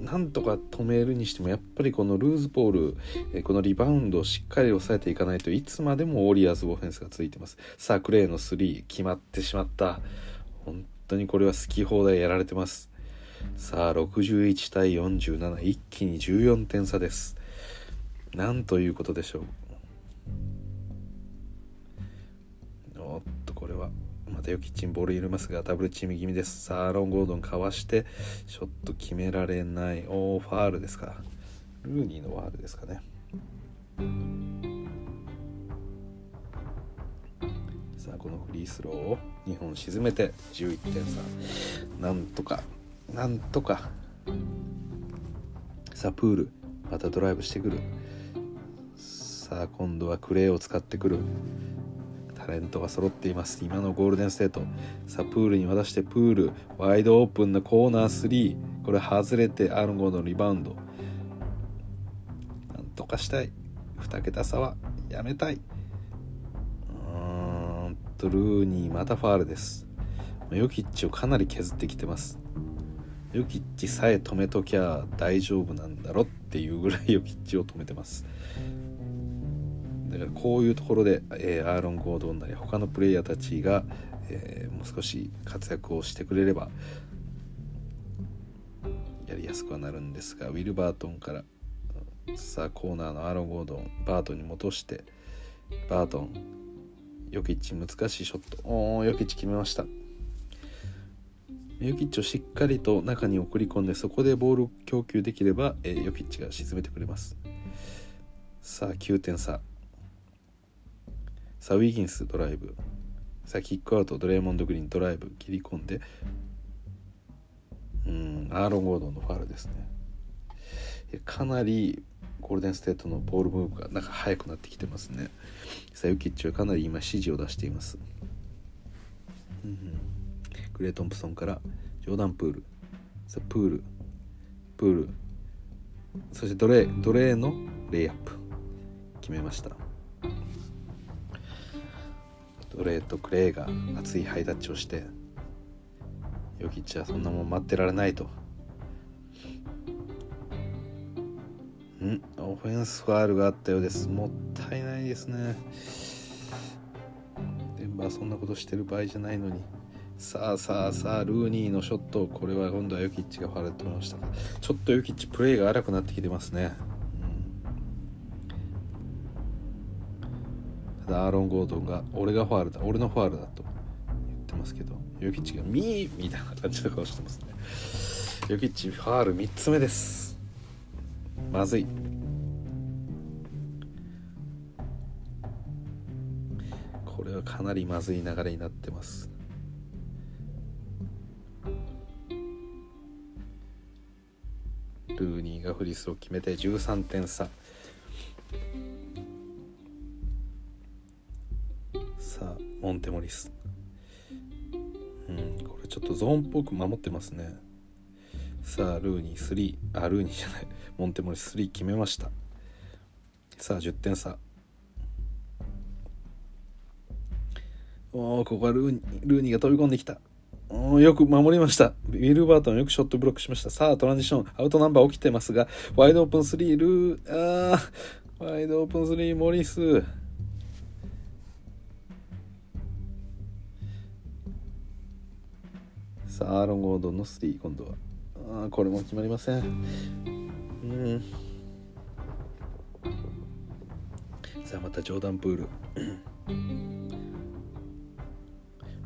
なんとか止めるにしてもやっぱりこのルーズボール、このリバウンドをしっかり抑えていかないといつまでもウォリアーズオフェンスが続いてます。さあクレイの3決まってしまった。本当にこれは好き放題やられてます。さあ61対47一気に14点差です。なんということでしょう。おっとこれは。またヨキッチンボール入れますがダブルチーム気味です。さあロン・ゴードンかわしてショット決められない。おーファールですか。ルーニーのファールですかね。さあこのフリースローを2本沈めて11点差。なんとかなんとかさあプールまたドライブしてくる。さあ今度はクレーを使ってくる。タレントが揃っています。今のゴールデンステート。さあプールに渡してプール。ワイドオープンのコーナー3これ外れてアルゴのリバウンド。なんとかしたい。2桁差はやめたい。うーんとルーニーまたファールです。ヨキッチをかなり削ってきてます。ヨキッチさえ止めときゃ大丈夫なんだろっていうぐらいヨキッチを止めてます。だからこういうところで、えー、アーロン・ゴードンなり他のプレイヤーたちが、えー、もう少し活躍をしてくれればやりやすくはなるんですがウィル・バートンからさあコーナーのアーロン・ゴードンバートンに戻してバートンヨキッチ難しいショット。おーヨキッチ決めました。ヨキッチをしっかりと中に送り込んでそこでボールを供給できれば、えー、ヨキッチが沈めてくれます。さあ9点差。さウィギンスドライブ。さあキックアウトドレーモンド・グリーンドライブ。切り込んで。うんアーロン・ゴードンのファールですね。かなりゴールデンステートのボールムーブがなんか速くなってきてますね。さあユキッチはかなり今指示を出しています、うん、グレー・トンプソンからジョーダン・プール。さあプール。プール。そしてドレードレーのレイアップ。決めました。ドレーとクレイが熱いハイタッチをしてヨキッチはそんなもん待ってられないと。ん？オフェンスファールがあったようです。もったいないですね。デンバーそんなことしてる場合じゃないのに。さあさあさあルーニーのショット。これは今度はヨキッチがファールと思いました。ちょっとヨキッチプレーが荒くなってきてますね、たアーロン・ゴードンが俺がファールだ俺のファールだと言ってますけどヨキッチがミーみたいな感じの顔してますね。ヨキッチファール3つ目です。まずい。これはかなりまずい流れになってます。ルーニーがフリスロー決めて13点差。モンテモリス。うんこれちょっとゾーンっぽく守ってますね。さあルーニー3あルーニーじゃない。モンテモリス3決めました。さあ10点差。おおここはルーニルーニーが飛び込んできた。よく守りました。ウィルバートンよくショットブロックしました。さあトランジションアウトナンバー起きてますがワイドオープン3ルーあーワイドオープン3モリス。さあアーロン・ゴードンの3今度は。あこれも決まりません。うん。さあまたジョーダンプール。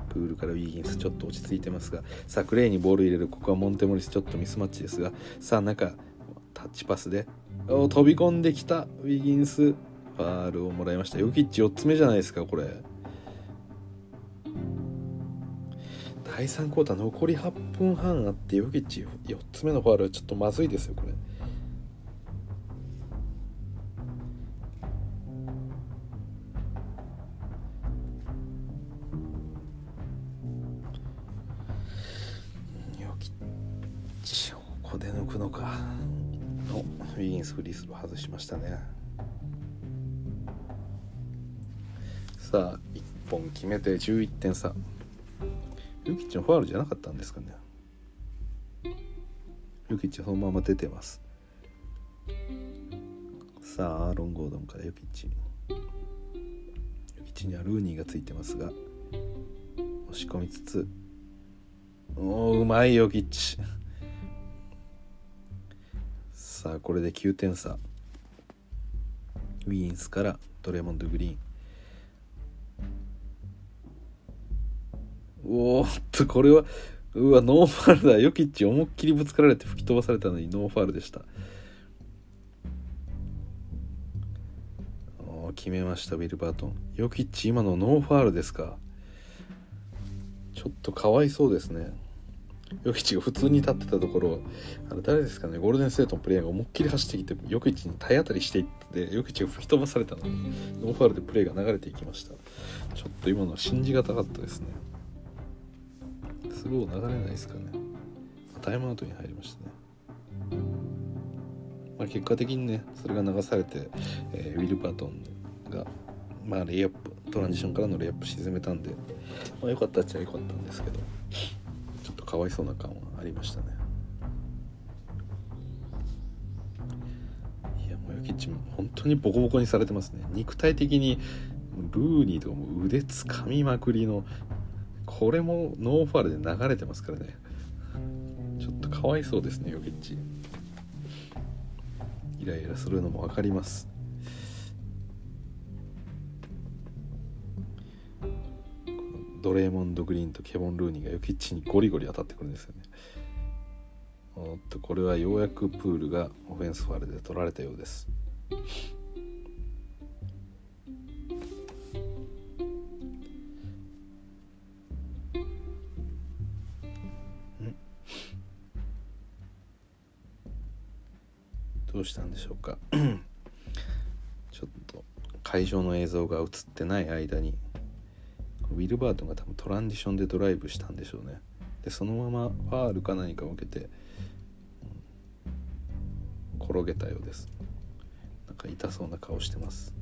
プールからウィギンスちょっと落ち着いてますが。さあクレイにボール入れるここはモンテモリスちょっとミスマッチですが。さあ中タッチパスで。お飛び込んできたウィギンス。ファールをもらいました。ヨキッチ4つ目じゃないですかこれ。第3クォーター残り8分半あってヨキッチ4つ目のファールはちょっとまずいですよこれ。ヨキッチここで抜くのか。おウィギンスフリースロー外しましたね。さあ1本決めて11点差。ユキッチのファールじゃなかったんですかね。ヨキッチそのまま出てます。さあアーロン・ゴードンからヨキッチヨキッチにはルーニーがついてますが押し込みつつ。おおうまいヨキッチさあこれで9点差。ウィギンスからドレモンド・グリーン。おーっとこれはうわノーファールだ。ヨキッチ思いっきりぶつかられて吹き飛ばされたのにノーファールでした。決めましたウィルバートン。ヨキッチ今のノーファールですか？ちょっとかわいそうですね。ヨキッチが普通に立ってたところあれ誰ですかね？ゴールデンステートのプレイヤーが思いっきり走ってきてヨキッチに体当たりしていってヨキッチが吹き飛ばされたのにノーファールでプレーが流れていきました。ちょっと今のは信じがたかったですね。スロー流れないですかね。タイムアウトに入りましたね、まあ、結果的にねそれが流されて、えー、ウィル・バートンが、まあ、レイアップトランジションからのレイアップ沈めたんで、まあ、よかったっちゃよかったんですけどちょっとかわいそうな感はありましたね。いやもうヨキッチ本当にボコボコにされてますね。肉体的にルーニーとかも腕つかみまくりのこれもノーファールで流れてますからね。ちょっとかわいそうですねヨキッチ。イライラするのも分かります。ドレーモンド・グリーンとケボン・ルーニーがヨキッチにゴリゴリ当たってくるんですよね。おっとこれはようやくプールがオフェンスファールで取られたようです。どうしたんでしょうか。ちょっと会場の映像が映ってない間にウィルバートンが多分トランジションでドライブしたんでしょうね。でそのままファールか何かを受けて、転げたようです。なんか痛そうな顔してます。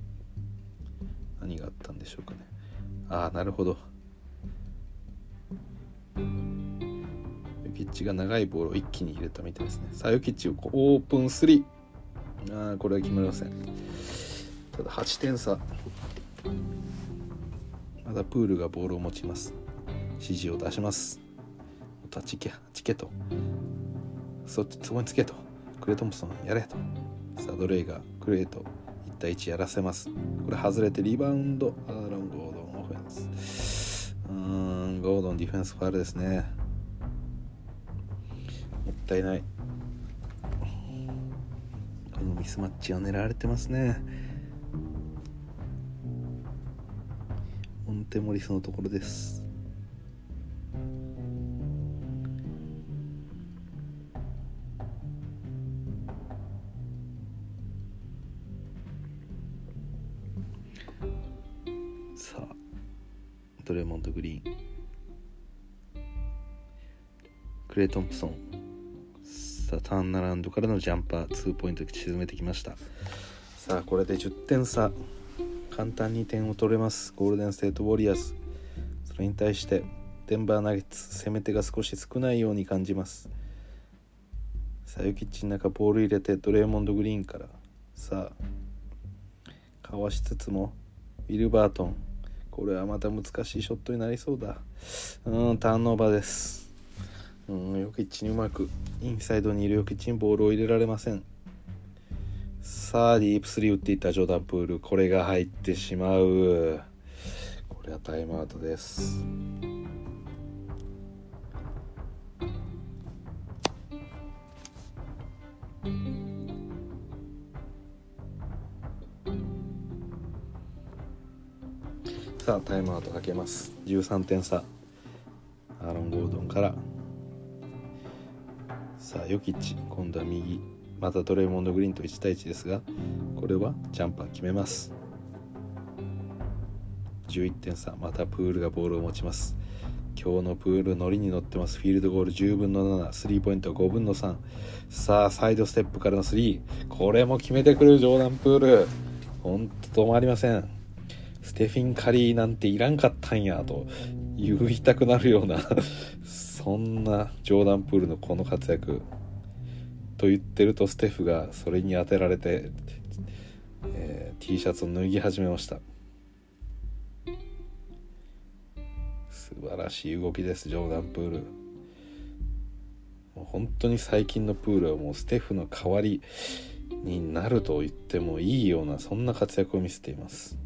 何があったんでしょうかね。ああなるほど。ヨキッチが長いボールを一気に入れたみたいですね。さあヨキッチをオープン3あこれは決まりません。ただ8点差。まだプールがボールを持ちます。指示を出します。とチケチケとそそこにつけと。クレトンプソンやれと。さあドレイがクレイと1対1やらせます。これ外れてリバウンド。アーロン・ゴードンオフェンス。うんゴードンディフェンスファールですね。もったいない。スマッチは狙われてますね。モンテモリスのところです。さあドレモンド・グリーン。クレイ・トンプソン。さあターンナラウンドからのジャンパー2ポイント沈めてきました。さあこれで10点差。簡単に点を取れます。ゴールデン・ステート・ウォリアーズ。それに対してデンバー・ナゲッツ攻め手が少し少ないように感じます。さあヨキッチの中ボール入れてドレーモンド・グリーンから。さあかわしつつもウィルバートン。これはまた難しいショットになりそうだ。うんターンオーバーです。うんヨキッチにうまくインサイドにいるヨキッチにボールを入れられません。さあディープスリー打っていったジョーダンプール。これが入ってしまう。これはタイムアウトです。さあタイムアウトかけます。13点差。アーロン・ゴードンから。さあヨキッチ今度は右。またドレイモンド・グリーンと1対1ですがこれはジャンパー決めます。11点差またプールがボールを持ちます。今日のプールノリに乗ってます。フィールドゴール10分の7スリーポイント5分の3さあサイドステップからの3これも決めてくるジョーダンプール。ほんと止まりません。ステフィン・カリーなんていらんかったんやと言いたくなるようなそんなジョーダン・プールのこの活躍と言ってるとステフがそれに当てられて、えー、T シャツを脱ぎ始めました。素晴らしい動きですジョーダン・プール。もう本当に最近のプールはもうステフの代わりになると言ってもいいようなそんな活躍を見せています。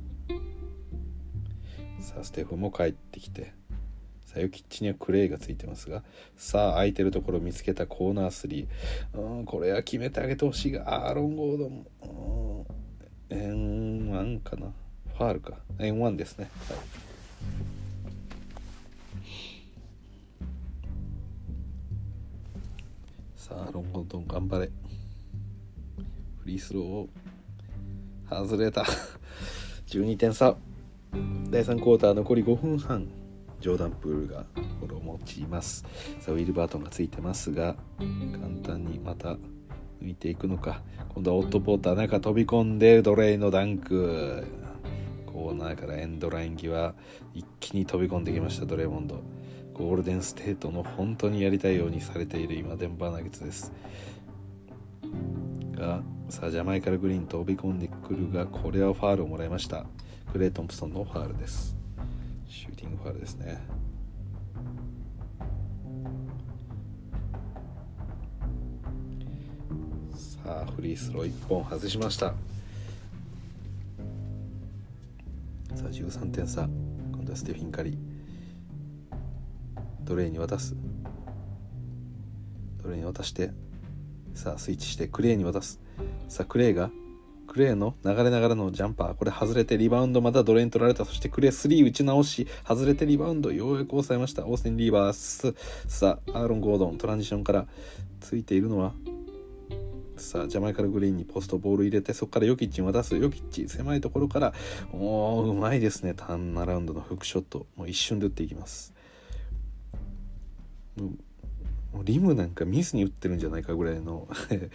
さあステフも帰ってきてさあヨキッチにはクレイがついてますがさあ空いてるところ見つけたコーナー3うんこれは決めてあげてほしいがアーロン・ゴードン。うん円1かな。ファールか。円1ですね。はい。さあロンゴードン頑張れ。フリースローを外れた。12点差。第3クォーター残り5分半。ジョーダン・プールがボールを持ちます。さあウィル・バートンがついてますが簡単にまた抜いていくのか。今度はオット・ポーター中飛び込んでドレイのダンク。コーナーからエンドライン際一気に飛び込んできましたドレイモンド。ゴールデンステートの本当にやりたいようにされている今デンバーナゲッツです。がさあジャマイカルグリーン飛び込んでくるがこれはファールをもらいました。クレイ・トンプソンのファールです。シューティングファールですね。さあフリースロー1本外しました。さあ13点差。今度はステフィン・カリー。ドレイに渡す。ドレイに渡して。さあスイッチしてクレイに渡す。さあクレイがクレイの流れながらのジャンパー。これ外れてリバウンドまたドレイに取られたそしてクレイ3打ち直し。外れてリバウンドようやく抑えました。オースティン・リーバース。さあアーロン・ゴードントランジションからついているのはさあジャマイカルグリーンにポストボール入れてそこからヨキッチに渡すヨキッチ。狭いところからおおうまいですね。ターンアラウンドのフックショット。もう一瞬で打っていきます。もうリムなんかミスに打ってるんじゃないかぐらいの。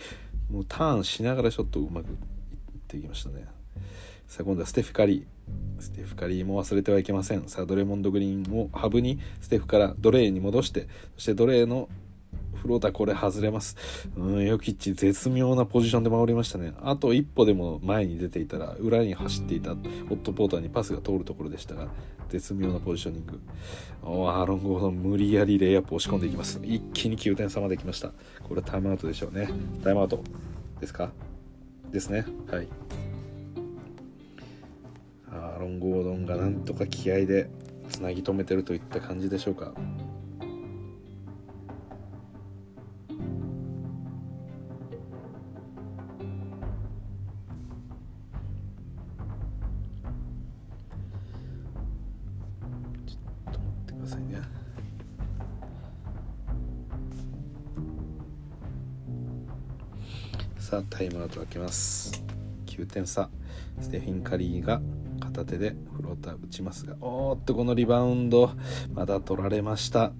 もうターンしながらショットうまく。ってきましたね。さあ今度はステフ・カリー。ステフ・カリーも忘れてはいけません。さあドレモンド・グリーンをハブにステフからドレーに戻してそしてドレーのフローターこれ外れます。うんヨキッチ絶妙なポジションで守りましたね。あと一歩でも前に出ていたら裏に走っていたオット・ポーターにパスが通るところでしたが絶妙なポジショニング。おアーロン・ゴードン無理やりレイアップ押し込んでいきます。一気に9点差まで来ました。これはタイムアウトでしょうね。タイムアウトですか？ですね。はい。アーロン・ゴードンがなんとか気合でつなぎ止めてるといった感じでしょうか。タイムアウト開けます。9点差ステフィン・カリーが片手でフローター打ちますがおーっとこのリバウンド。まだ取られました。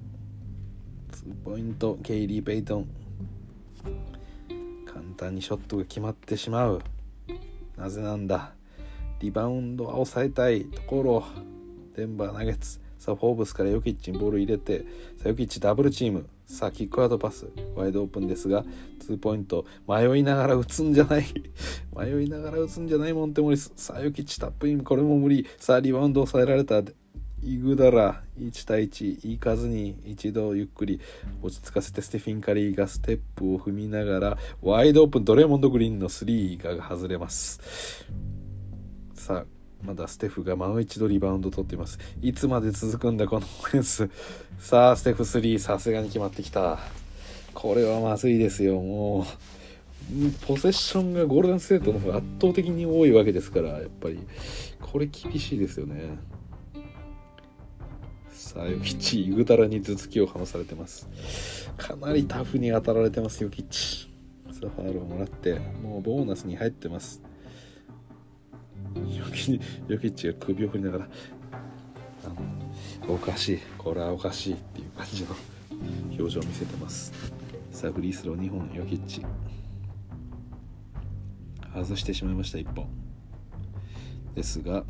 2ポイント。ケイリー・ペイトン。簡単にショットが決まってしまう。なぜなんだ。リバウンドは抑えたい。ところ。デンバーナゲッツ。さあフォーブスからヨキッチにボール入れてさあヨキッチダブルチーム。さあキックアウトパスワイドオープンですが2ポイント。迷いながら打つんじゃない。迷いながら打つんじゃないモンテモリス。さあヨキッチタップイン。これも無理。さあリバウンド抑えられた。イグダラ1対1行かずに一度ゆっくり。落ち着かせてステフィン・カリーがステップを踏みながらワイドオープンドレモンド・グリーンの3が外れます。さあまだステフがもう一度リバウンド取っています。いつまで続くんだこのオフェンス。さあステフ3さすがに決まってきた。これはまずいですよ。もうポセッションがゴールデンステートの方が圧倒的に多いわけですからやっぱり。これ厳しいですよね。さあヨキッチイグダラに頭突きを離されてます。かなりタフに当たられてますヨキッチ。さあファールをもらってもうボーナスに入ってます。ヨキヨキッチが首を振りながらあのおかしいこれはおかしいっていう感じの表情を見せてます。さあフリースロー2本ヨキッチ外してしまいました1本。ですが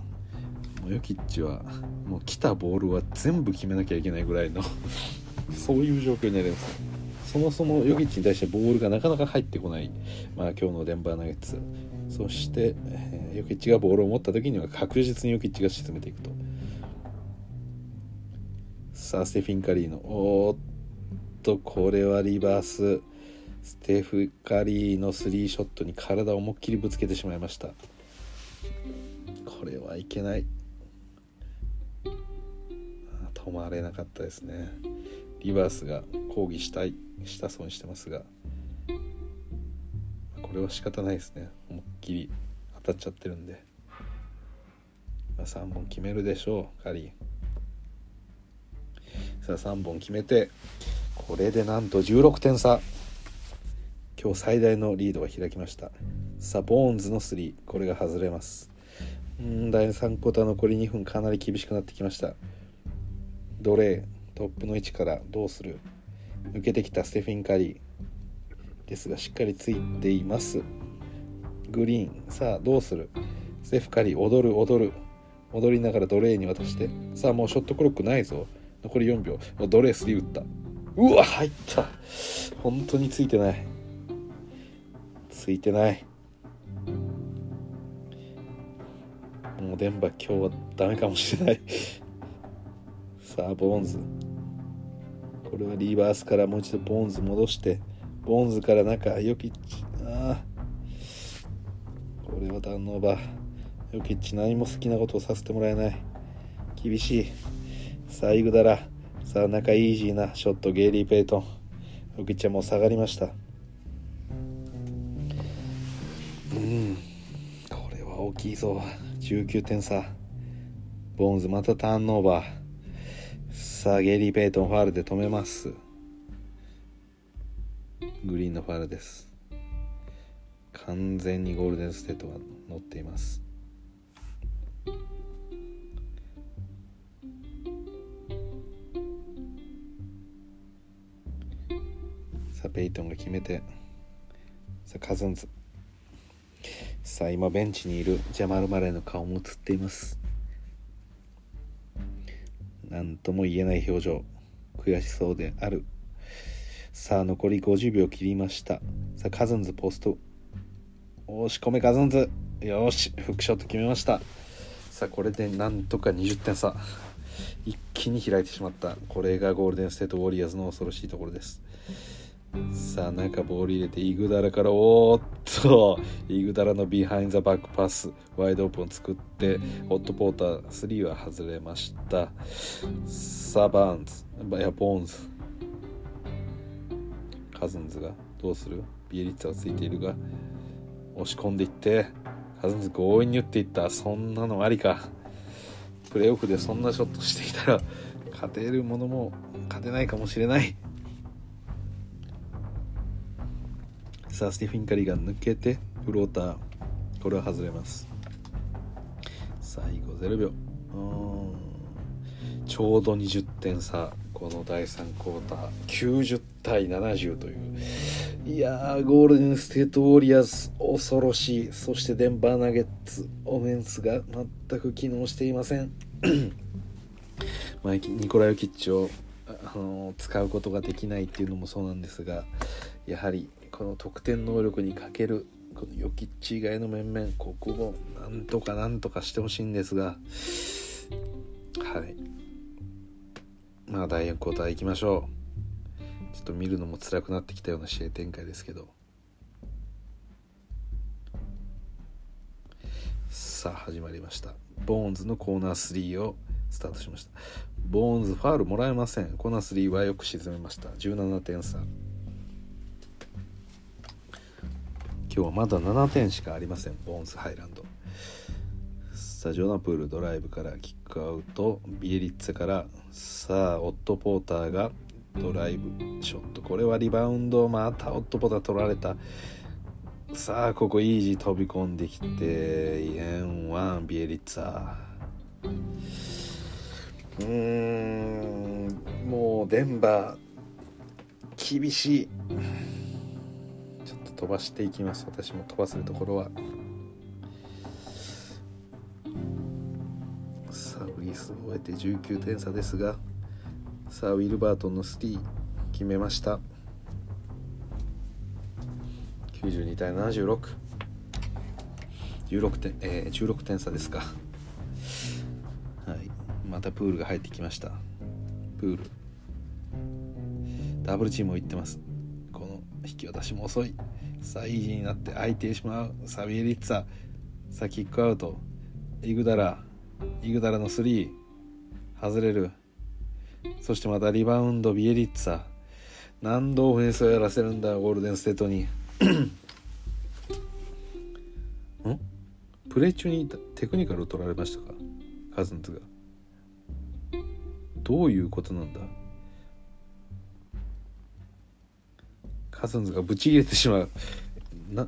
もうヨキッチはもう来たボールは全部決めなきゃいけないぐらいの そういう状況になります。そもそもヨキッチに対してボールがなかなか入ってこない、まあ、今日のデンバーナゲッツ。そして、えー、ヨキッチがボールを持った時には確実にヨキッチが沈めていくと。さあステフィン・カリーの。おーっとこれはリバース。ステフ・カリーのスリーショットに体を思いっきりぶつけてしまいました。これはいけない。止まれなかったですね。リバースが抗議したい。したそうにしてますが。これは仕方ないですね。思いっきり当たっちゃってるんで、まあ、3本決めるでしょうカリー。さあ3本決めてこれでなんと16点差。今日最大のリードが開きました。さあボーンズの3これが外れます。うん第3クォーター残り2分かなり厳しくなってきました。奴隷トップの位置からどうする？抜けてきたステフィン・カリー。ですがしっかりついています。グリーン。さあどうする？ステフ・カリ踊る踊る。踊りながら奴隷に渡して。さあもうショットクロックないぞ。残り4秒。奴隷3打った。うわ入った。本当についてない。ついてない。もう電波今日はダメかもしれない。さあボーンズ。これはリバースからもう一度ボーンズ戻して。ボンズから中ヨキッチああこれはターンオーバー。ヨキッチ何も好きなことをさせてもらえない。厳しい。さあイグダラさあ中イージーなショットゲイリー・ペイトンヨキッチはもう下がりました。うん。これは大きいぞ。19点差。ボーンズまたターンオーバー。さあゲイリー・ペイトンファールで止めます。グリーンのファールです。完全にゴールデンステートが乗っています。さあペイトンが決めてさあカズンズ。さあ今ベンチにいるジャマル・マレーの顔も映っています。何とも言えない表情悔しそうである。さあ残り50秒切りました。さあカズンズポスト。押し込めカズンズ。よしフックショット決めました。さあこれでなんとか20点差。一気に開いてしまった。これがゴールデンステートウォリアーズの恐ろしいところです。さあ中ボール入れてイグダラからおーっとイグダラの behind the back パスワイドオープン作ってオットーポーター3は外れました。さあバーンズ。いやボーンズ。カズンズがどうする？ビエリッツァがついているが押し込んでいってカズンズ強引に打っていった。そんなのありか。プレーオフでそんなショットしていたら勝てるものも勝てないかもしれない。さあスティフィン・カリーが抜けてフローターこれは外れます。最後0秒。うん。ちょうど20点差。この第3クォーター90対70という。いやーゴールデンステートウォリアーズ恐ろしい。そしてデンバーナゲッツオフェンスが全く機能していません。まあ、ニコラ・ヨキッチをあの使うことができないっていうのもそうなんですがやはりこの得点能力に欠けるこのヨキッチ以外の面々ここをなんとかなんとかしてほしいんですがはい。まあ第4クォーター行きましょう。ちょっと見るのも辛くなってきたような試合展開ですけど。さあ始まりました。ボーンズのコーナー3をスタートしました。ボーンズファールもらえません。コーナー3はよく沈めました。17点差。今日はまだ7点しかありません。ボーンズハイランド。さあジョナプールドライブからキックアウト。ビエリッツェからさあオット・ポーターがドライブショット。これはリバウンドまたオット・ポーター取られた。さあここイージー飛び込んできてエンワンビエリッツァ。うーんもうデンバー厳しい。ちょっと飛ばしていきます。私も飛ばせるところは。スを終えて19点差ですがさあウィルバートンのスティー決めました。92対76 16点、えー、16点差ですか。はい。またプールが入ってきました。プール。ダブルチームをいってます。この引き渡しも遅い。さあイージーになって空いてしまう。サビエリッツァ。さあキックアウト。イグダライグダラの3外れる。そしてまたリバウンドビエリッツァ。何度オフェンスをやらせるんだゴールデンステートに。ん？プレー中にテクニカルを取られましたか？カズンズが。どういうことなんだ？カズンズがブチ切れてしまう。な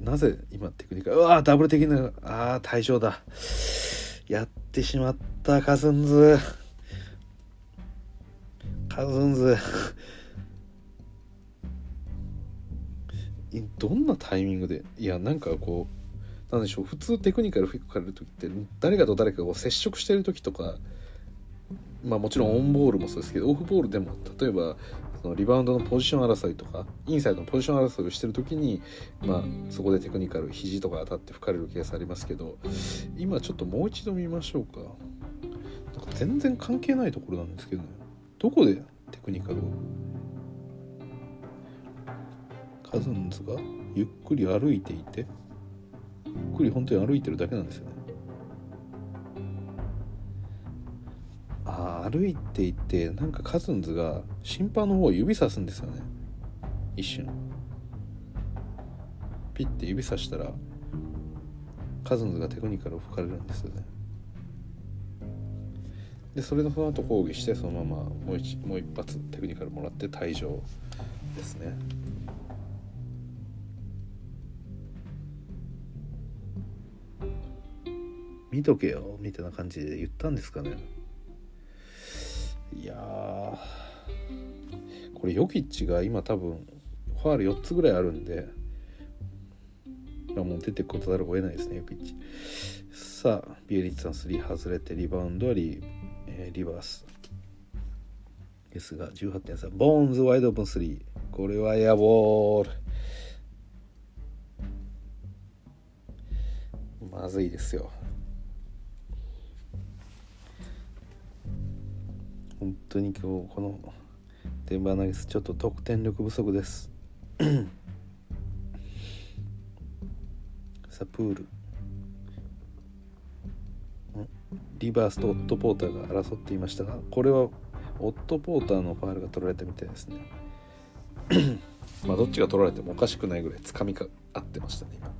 なぜ今テクニカルうわダブル的なああ退場だ。やってしまったカズンズ。カズンズ。どんなタイミングで？いやなんかこうなんでしょう普通テクニカル吹かれる時って誰かと誰かが接触してる時とかまあもちろんオンボールもそうですけどオフボールでも例えばそのリバウンドのポジション争いとかインサイドのポジション争いをしてる時に、まあ、そこでテクニカル肘とか当たって吹かれるケースありますけど今ちょっともう一度見ましょうか。なんか全然関係ないところなんですけどね。どこでテクニカルを？カズンズがゆっくり歩いていてゆっくり本当に歩いてるだけなんですよね。歩いていてなんかカズンズが審判の方を指さすんですよね。一瞬ピッて指さしたらカズンズがテクニカルを吹かれるんですよね。でそれのその後抗議してそのままもう一もう一発テクニカルもらって退場ですね。見とけよみたいな感じで言ったんですかね。いやこれヨキッチが今多分ファール4つぐらいあるんでもう出てくことざるを得ないですねヨキッチ。さあビエリッツさん3外れてリバウンドはリ,、えー、リバース。ですが18点差。ボーンズワイドオープン3これはエアボールまずいですよ。本当に今日このデンバーナゲスちょっと得点力不足です。さあプール。リバースとオット・ポーターが争っていましたがこれはオット・ポーターのファールが取られたみたいですね。まあどっちが取られてもおかしくないぐらいつかみか合ってましたね今。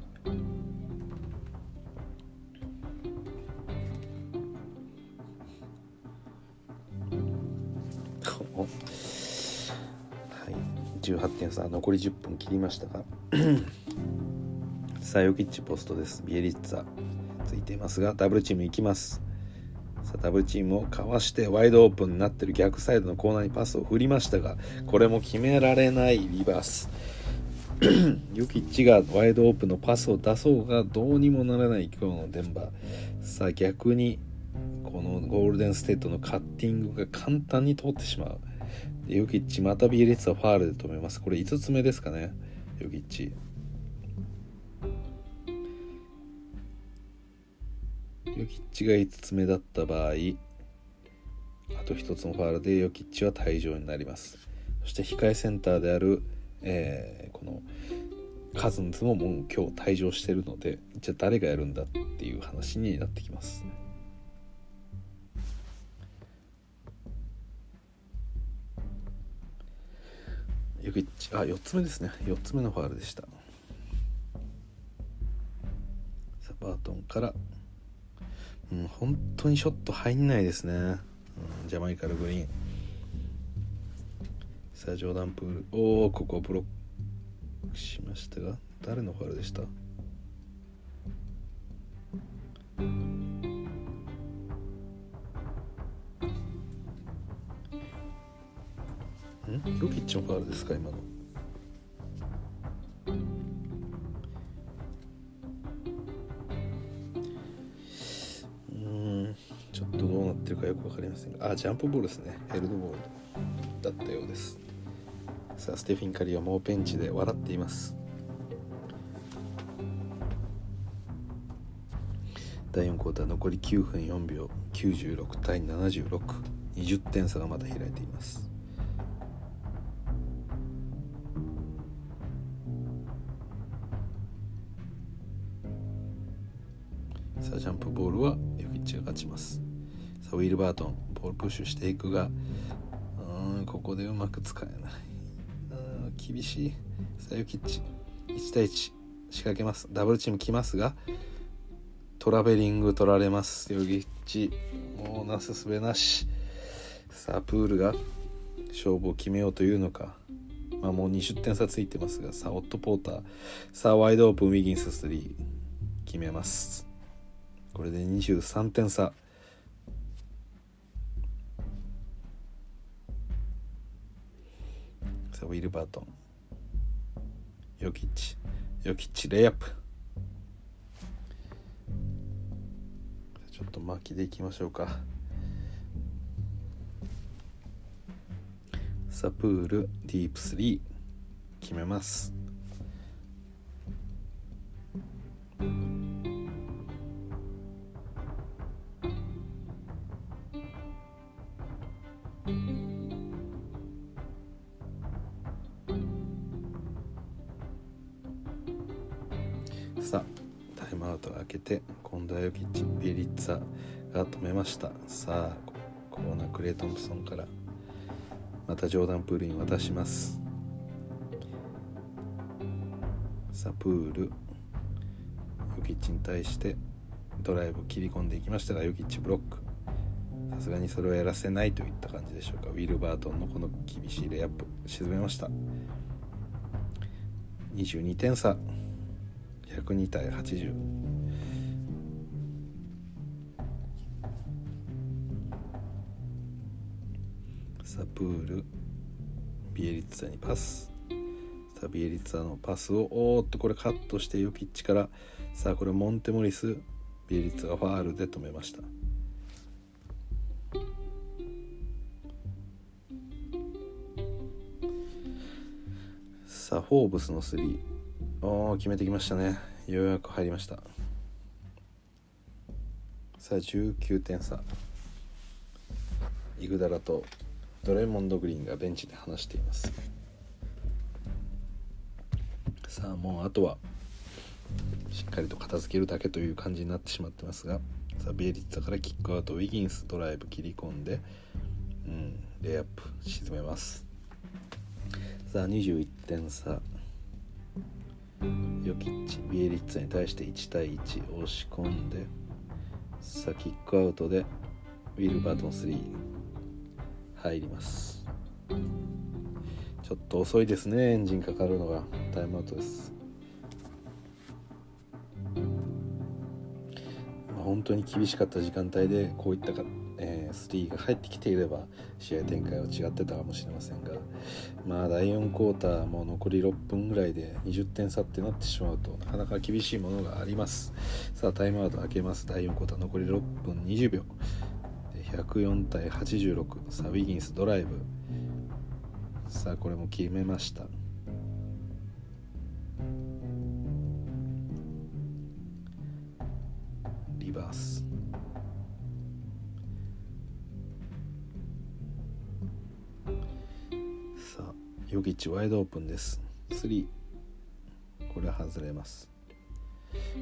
はい。18点差残り10分切りましたが。さあヨキッチポストです。ビエリッツァついていますがダブルチーム行きます。さあダブルチームをかわしてワイドオープンになってる逆サイドのコーナーにパスを振りましたがこれも決められないリバース。ヨキッチがワイドオープンのパスを出そうがどうにもならない今日のデンバー。さあ逆にこのゴールデンステートのカッティングが簡単に通ってしまう。ヨキッチまたビエリッツァファールで止めます。これ5つ目ですかね。ヨキッチ。ヨキッチが5つ目だった場合あと1つのファールでヨキッチは退場になります。そして控えセンターである、えー、このカズンズももう今日退場してるのでじゃあ誰がやるんだっていう話になってきます。ヨキッチあ4つ目ですね。4つ目のファールでした。サバートンから。うん本当にショット入んないですね、うん、ジャマイカルグリーン。さあジョーダンプール。おおここブロックしましたが誰のファールでした？ん？ヨキッチのファールですか今の。うんちょっとどうなってるかよく分かりませんが。あジャンプボールですね。ヘルドボールだったようです。さあステフィン・カリーはもうベンチで笑っています。第4クォーター残り9分4秒96対7620点差がまだ開いています。バートンボールプッシュしていくがうんここでうまく使えない。厳しい。さあヨキッチ1対1仕掛けます。ダブルチーム来ますがトラベリング取られます。ヨギッチもうなすすべなし。さあプールが勝負を決めようというのか。まあもう20点差ついてますがさあオット・ポーター。さあワイドオープンウィギンス3決めます。これで23点差。ウィルバートン。ヨキッチ。ヨキッチレイアップ。ちょっと巻きでいきましょうか。サプールディープ3決めます。けて今度はヨキッチビリッツァが止めました。さあコーナークレイ・トンプソンからまたジョーダンプールに渡します。さあプールヨキッチに対してドライブ切り込んでいきましたがヨキッチブロック。さすがにそれをやらせないといった感じでしょうか。ウィル・バートンのこの厳しいレイアップ沈めました。22点差。102対80さあプールビエリッツァにパス。さあビエリッツァのパスをおーっとこれカットしてヨキッチからさあこれモンテモリスビエリッツァがファールで止めました。さあフォーブスの3おー決めてきましたね。ようやく入りました。さあ19点差。イグダラとドレモンド・グリーンがベンチで話しています。さあもうあとはしっかりと片付けるだけという感じになってしまってますがさあビエリッツァからキックアウトウィギンスドライブ切り込んで、うん、レイアップ沈めます。さあ21点差。ヨキッチビエリッツァに対して1対1押し込んでさあキックアウトでウィルバートン3入ります。ちょっと遅いですねエンジンかかるのが。タイムアウトです、本当に厳しかった時間帯でこういったか、えー、3が入ってきていれば試合展開は違ってたかもしれませんが。まあ第4クォーターも残り6分ぐらいで20点差ってなってしまうとなかなか厳しいものがあります。さあタイムアウト開けます。第4クォーター残り6分20秒。104対86さあウィギンスドライブ。さあこれも決めました。リバース。さあヨギッチワイドオープンです。3これは外れます。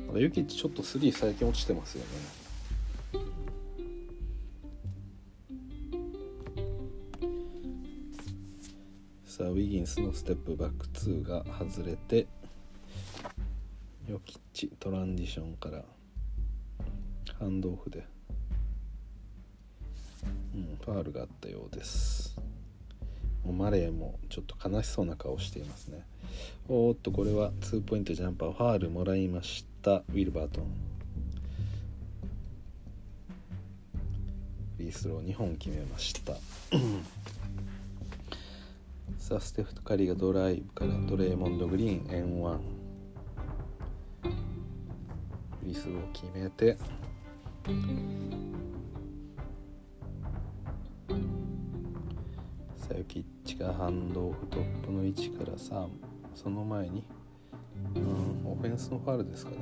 まだヨギッチちょっと3最近落ちてますよね。さあウィギンスのステップバック2が外れてヨキッチトランジションからハンドオフで、うん、ファールがあったようです。もうマレーもちょっと悲しそうな顔していますね。おーっとこれは2ポイントジャンパーファールもらいましたウィルバートン。フリースロー2本決めました。さあステフ・カリーがドライブからドレーモンド・グリーン N1 フリスを決めて。さあユキッチがハンドオフトップの位置から3その前に。うんオフェンスのファールですかね。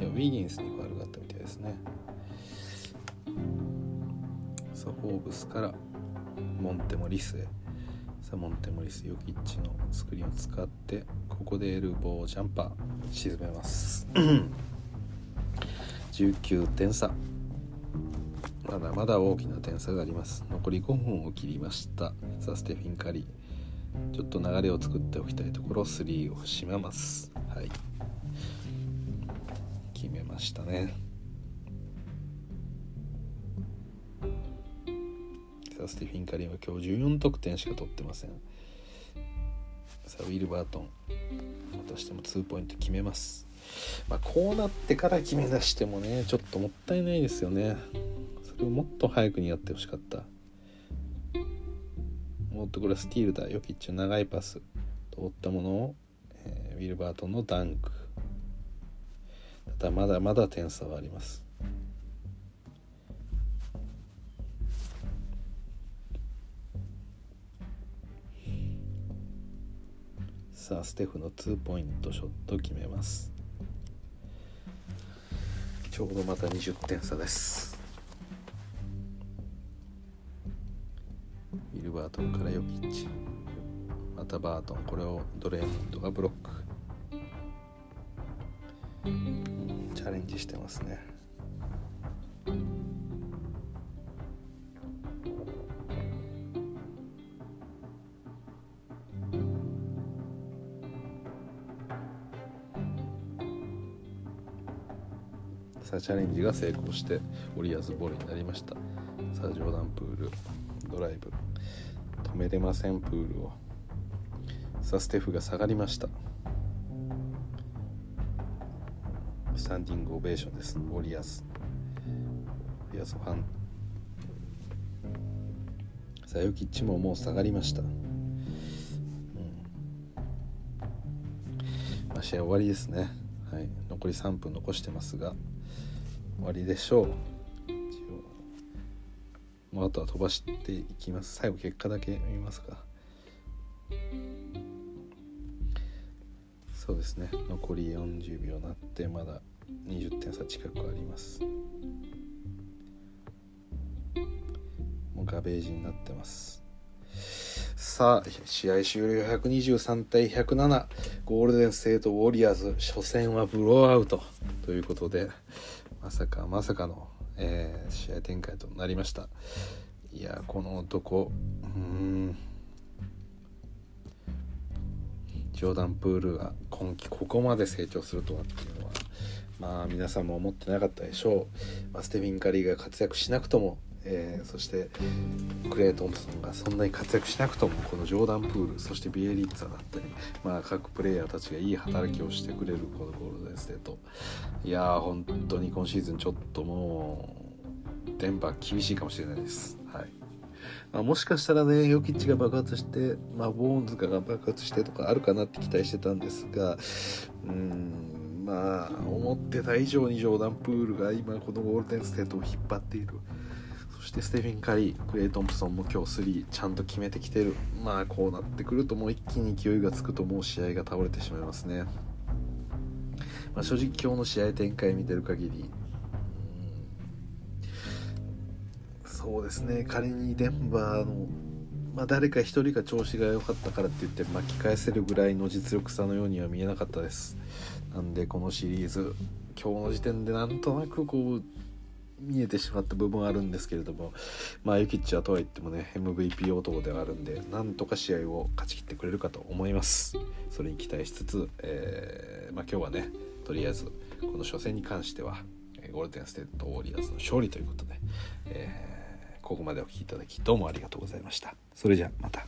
いやウィギンスにファウルがあったみたいですね。さあフォーブスからモンテモリスへ。モンテモリスヨキッチのスクリーンを使ってここでエルボージャンパー沈めます。19点差。まだまだ大きな点差があります。残り5分を切りました。さあステフィン・カリー。ちょっと流れを作っておきたいところ3を締めます。はい。決めましたね。スティフィン・カリーは今日14得点しか取ってません。さあウィル・バートンまたしても2ポイント決めます。まあこうなってから決め出してもねちょっともったいないですよね。それをもっと早くにやってほしかった。もっとこれはスティールだ。ヨキッチの長いパス通ったものを、えー、ウィルバートンのダンク。ただまだまだ点差はあります。さあステフの2ポイントショット決めます。ちょうどまた20点差です。ウィルバートンからヨキッチ。またバートン。これをドレーモンドがブロック。チャレンジしてますね。さあチャレンジが成功してウォリアーズボールになりました。さあジョーダンプール。ドライブ。止めれませんプールを。さあステフが下がりました。スタンディングオベーションです。ウォリアーズウォリアーズファン。さあヨキッチももう下がりました、試合終わりですね。はい、残り3分残してますが。終わりでしょう。もうあとは飛ばしていきます。最後結果だけ見ますか。そうですね。残り40秒なってまだ20点差近くあります。もうガベージになってます。さあ試合終了。123対107ゴールデンステートウォリアーズ。初戦はブローアウト。ということでまさかまさかの、えー、試合展開となりました。いやこの男うん。ジョーダン・プールが今季ここまで成長するとはっていうのはまあ皆さんも思ってなかったでしょう、まあ、ステフィン・カリーが活躍しなくともえー、そしてクレイ・トンプソンがそんなに活躍しなくともこのジョーダン・プールそしてビエリッツァだったり、まあ、各プレイヤーたちがいい働きをしてくれるこのゴールデンステートいやー本当に今シーズンちょっともう電波厳しいかもしれないです。はいまあ、もしかしたらねヨキッチが爆発して、まあ、ボーンズが爆発してとかあるかなって期待してたんですがうんまあ思ってた以上にジョーダン・プールが今このゴールデンステートを引っ張っている。そしてステフィン・カリークレイ・トンプソンも今日3ちゃんと決めてきてる。まあこうなってくるともう一気に勢いがつくともう試合が倒れてしまいますね、まあ、正直今日の試合展開見てる限りそうですね。仮にデンバーの、まあ、誰か1人が調子が良かったからって言って巻き返せるぐらいの実力差のようには見えなかったです。なんでこのシリーズ今日の時点でなんとなくこう見えてしまった部分はあるんですけれどもまあユキッチはとはいってもね MVP 男ではあるんでなんとか試合を勝ち切ってくれるかと思いますそれに期待しつつ、えー、まあ、今日はねとりあえずこの初戦に関してはゴールデンステートウォリアーズの勝利ということで、えー、ここまでお聴きいただきどうもありがとうございましたそれじゃまた。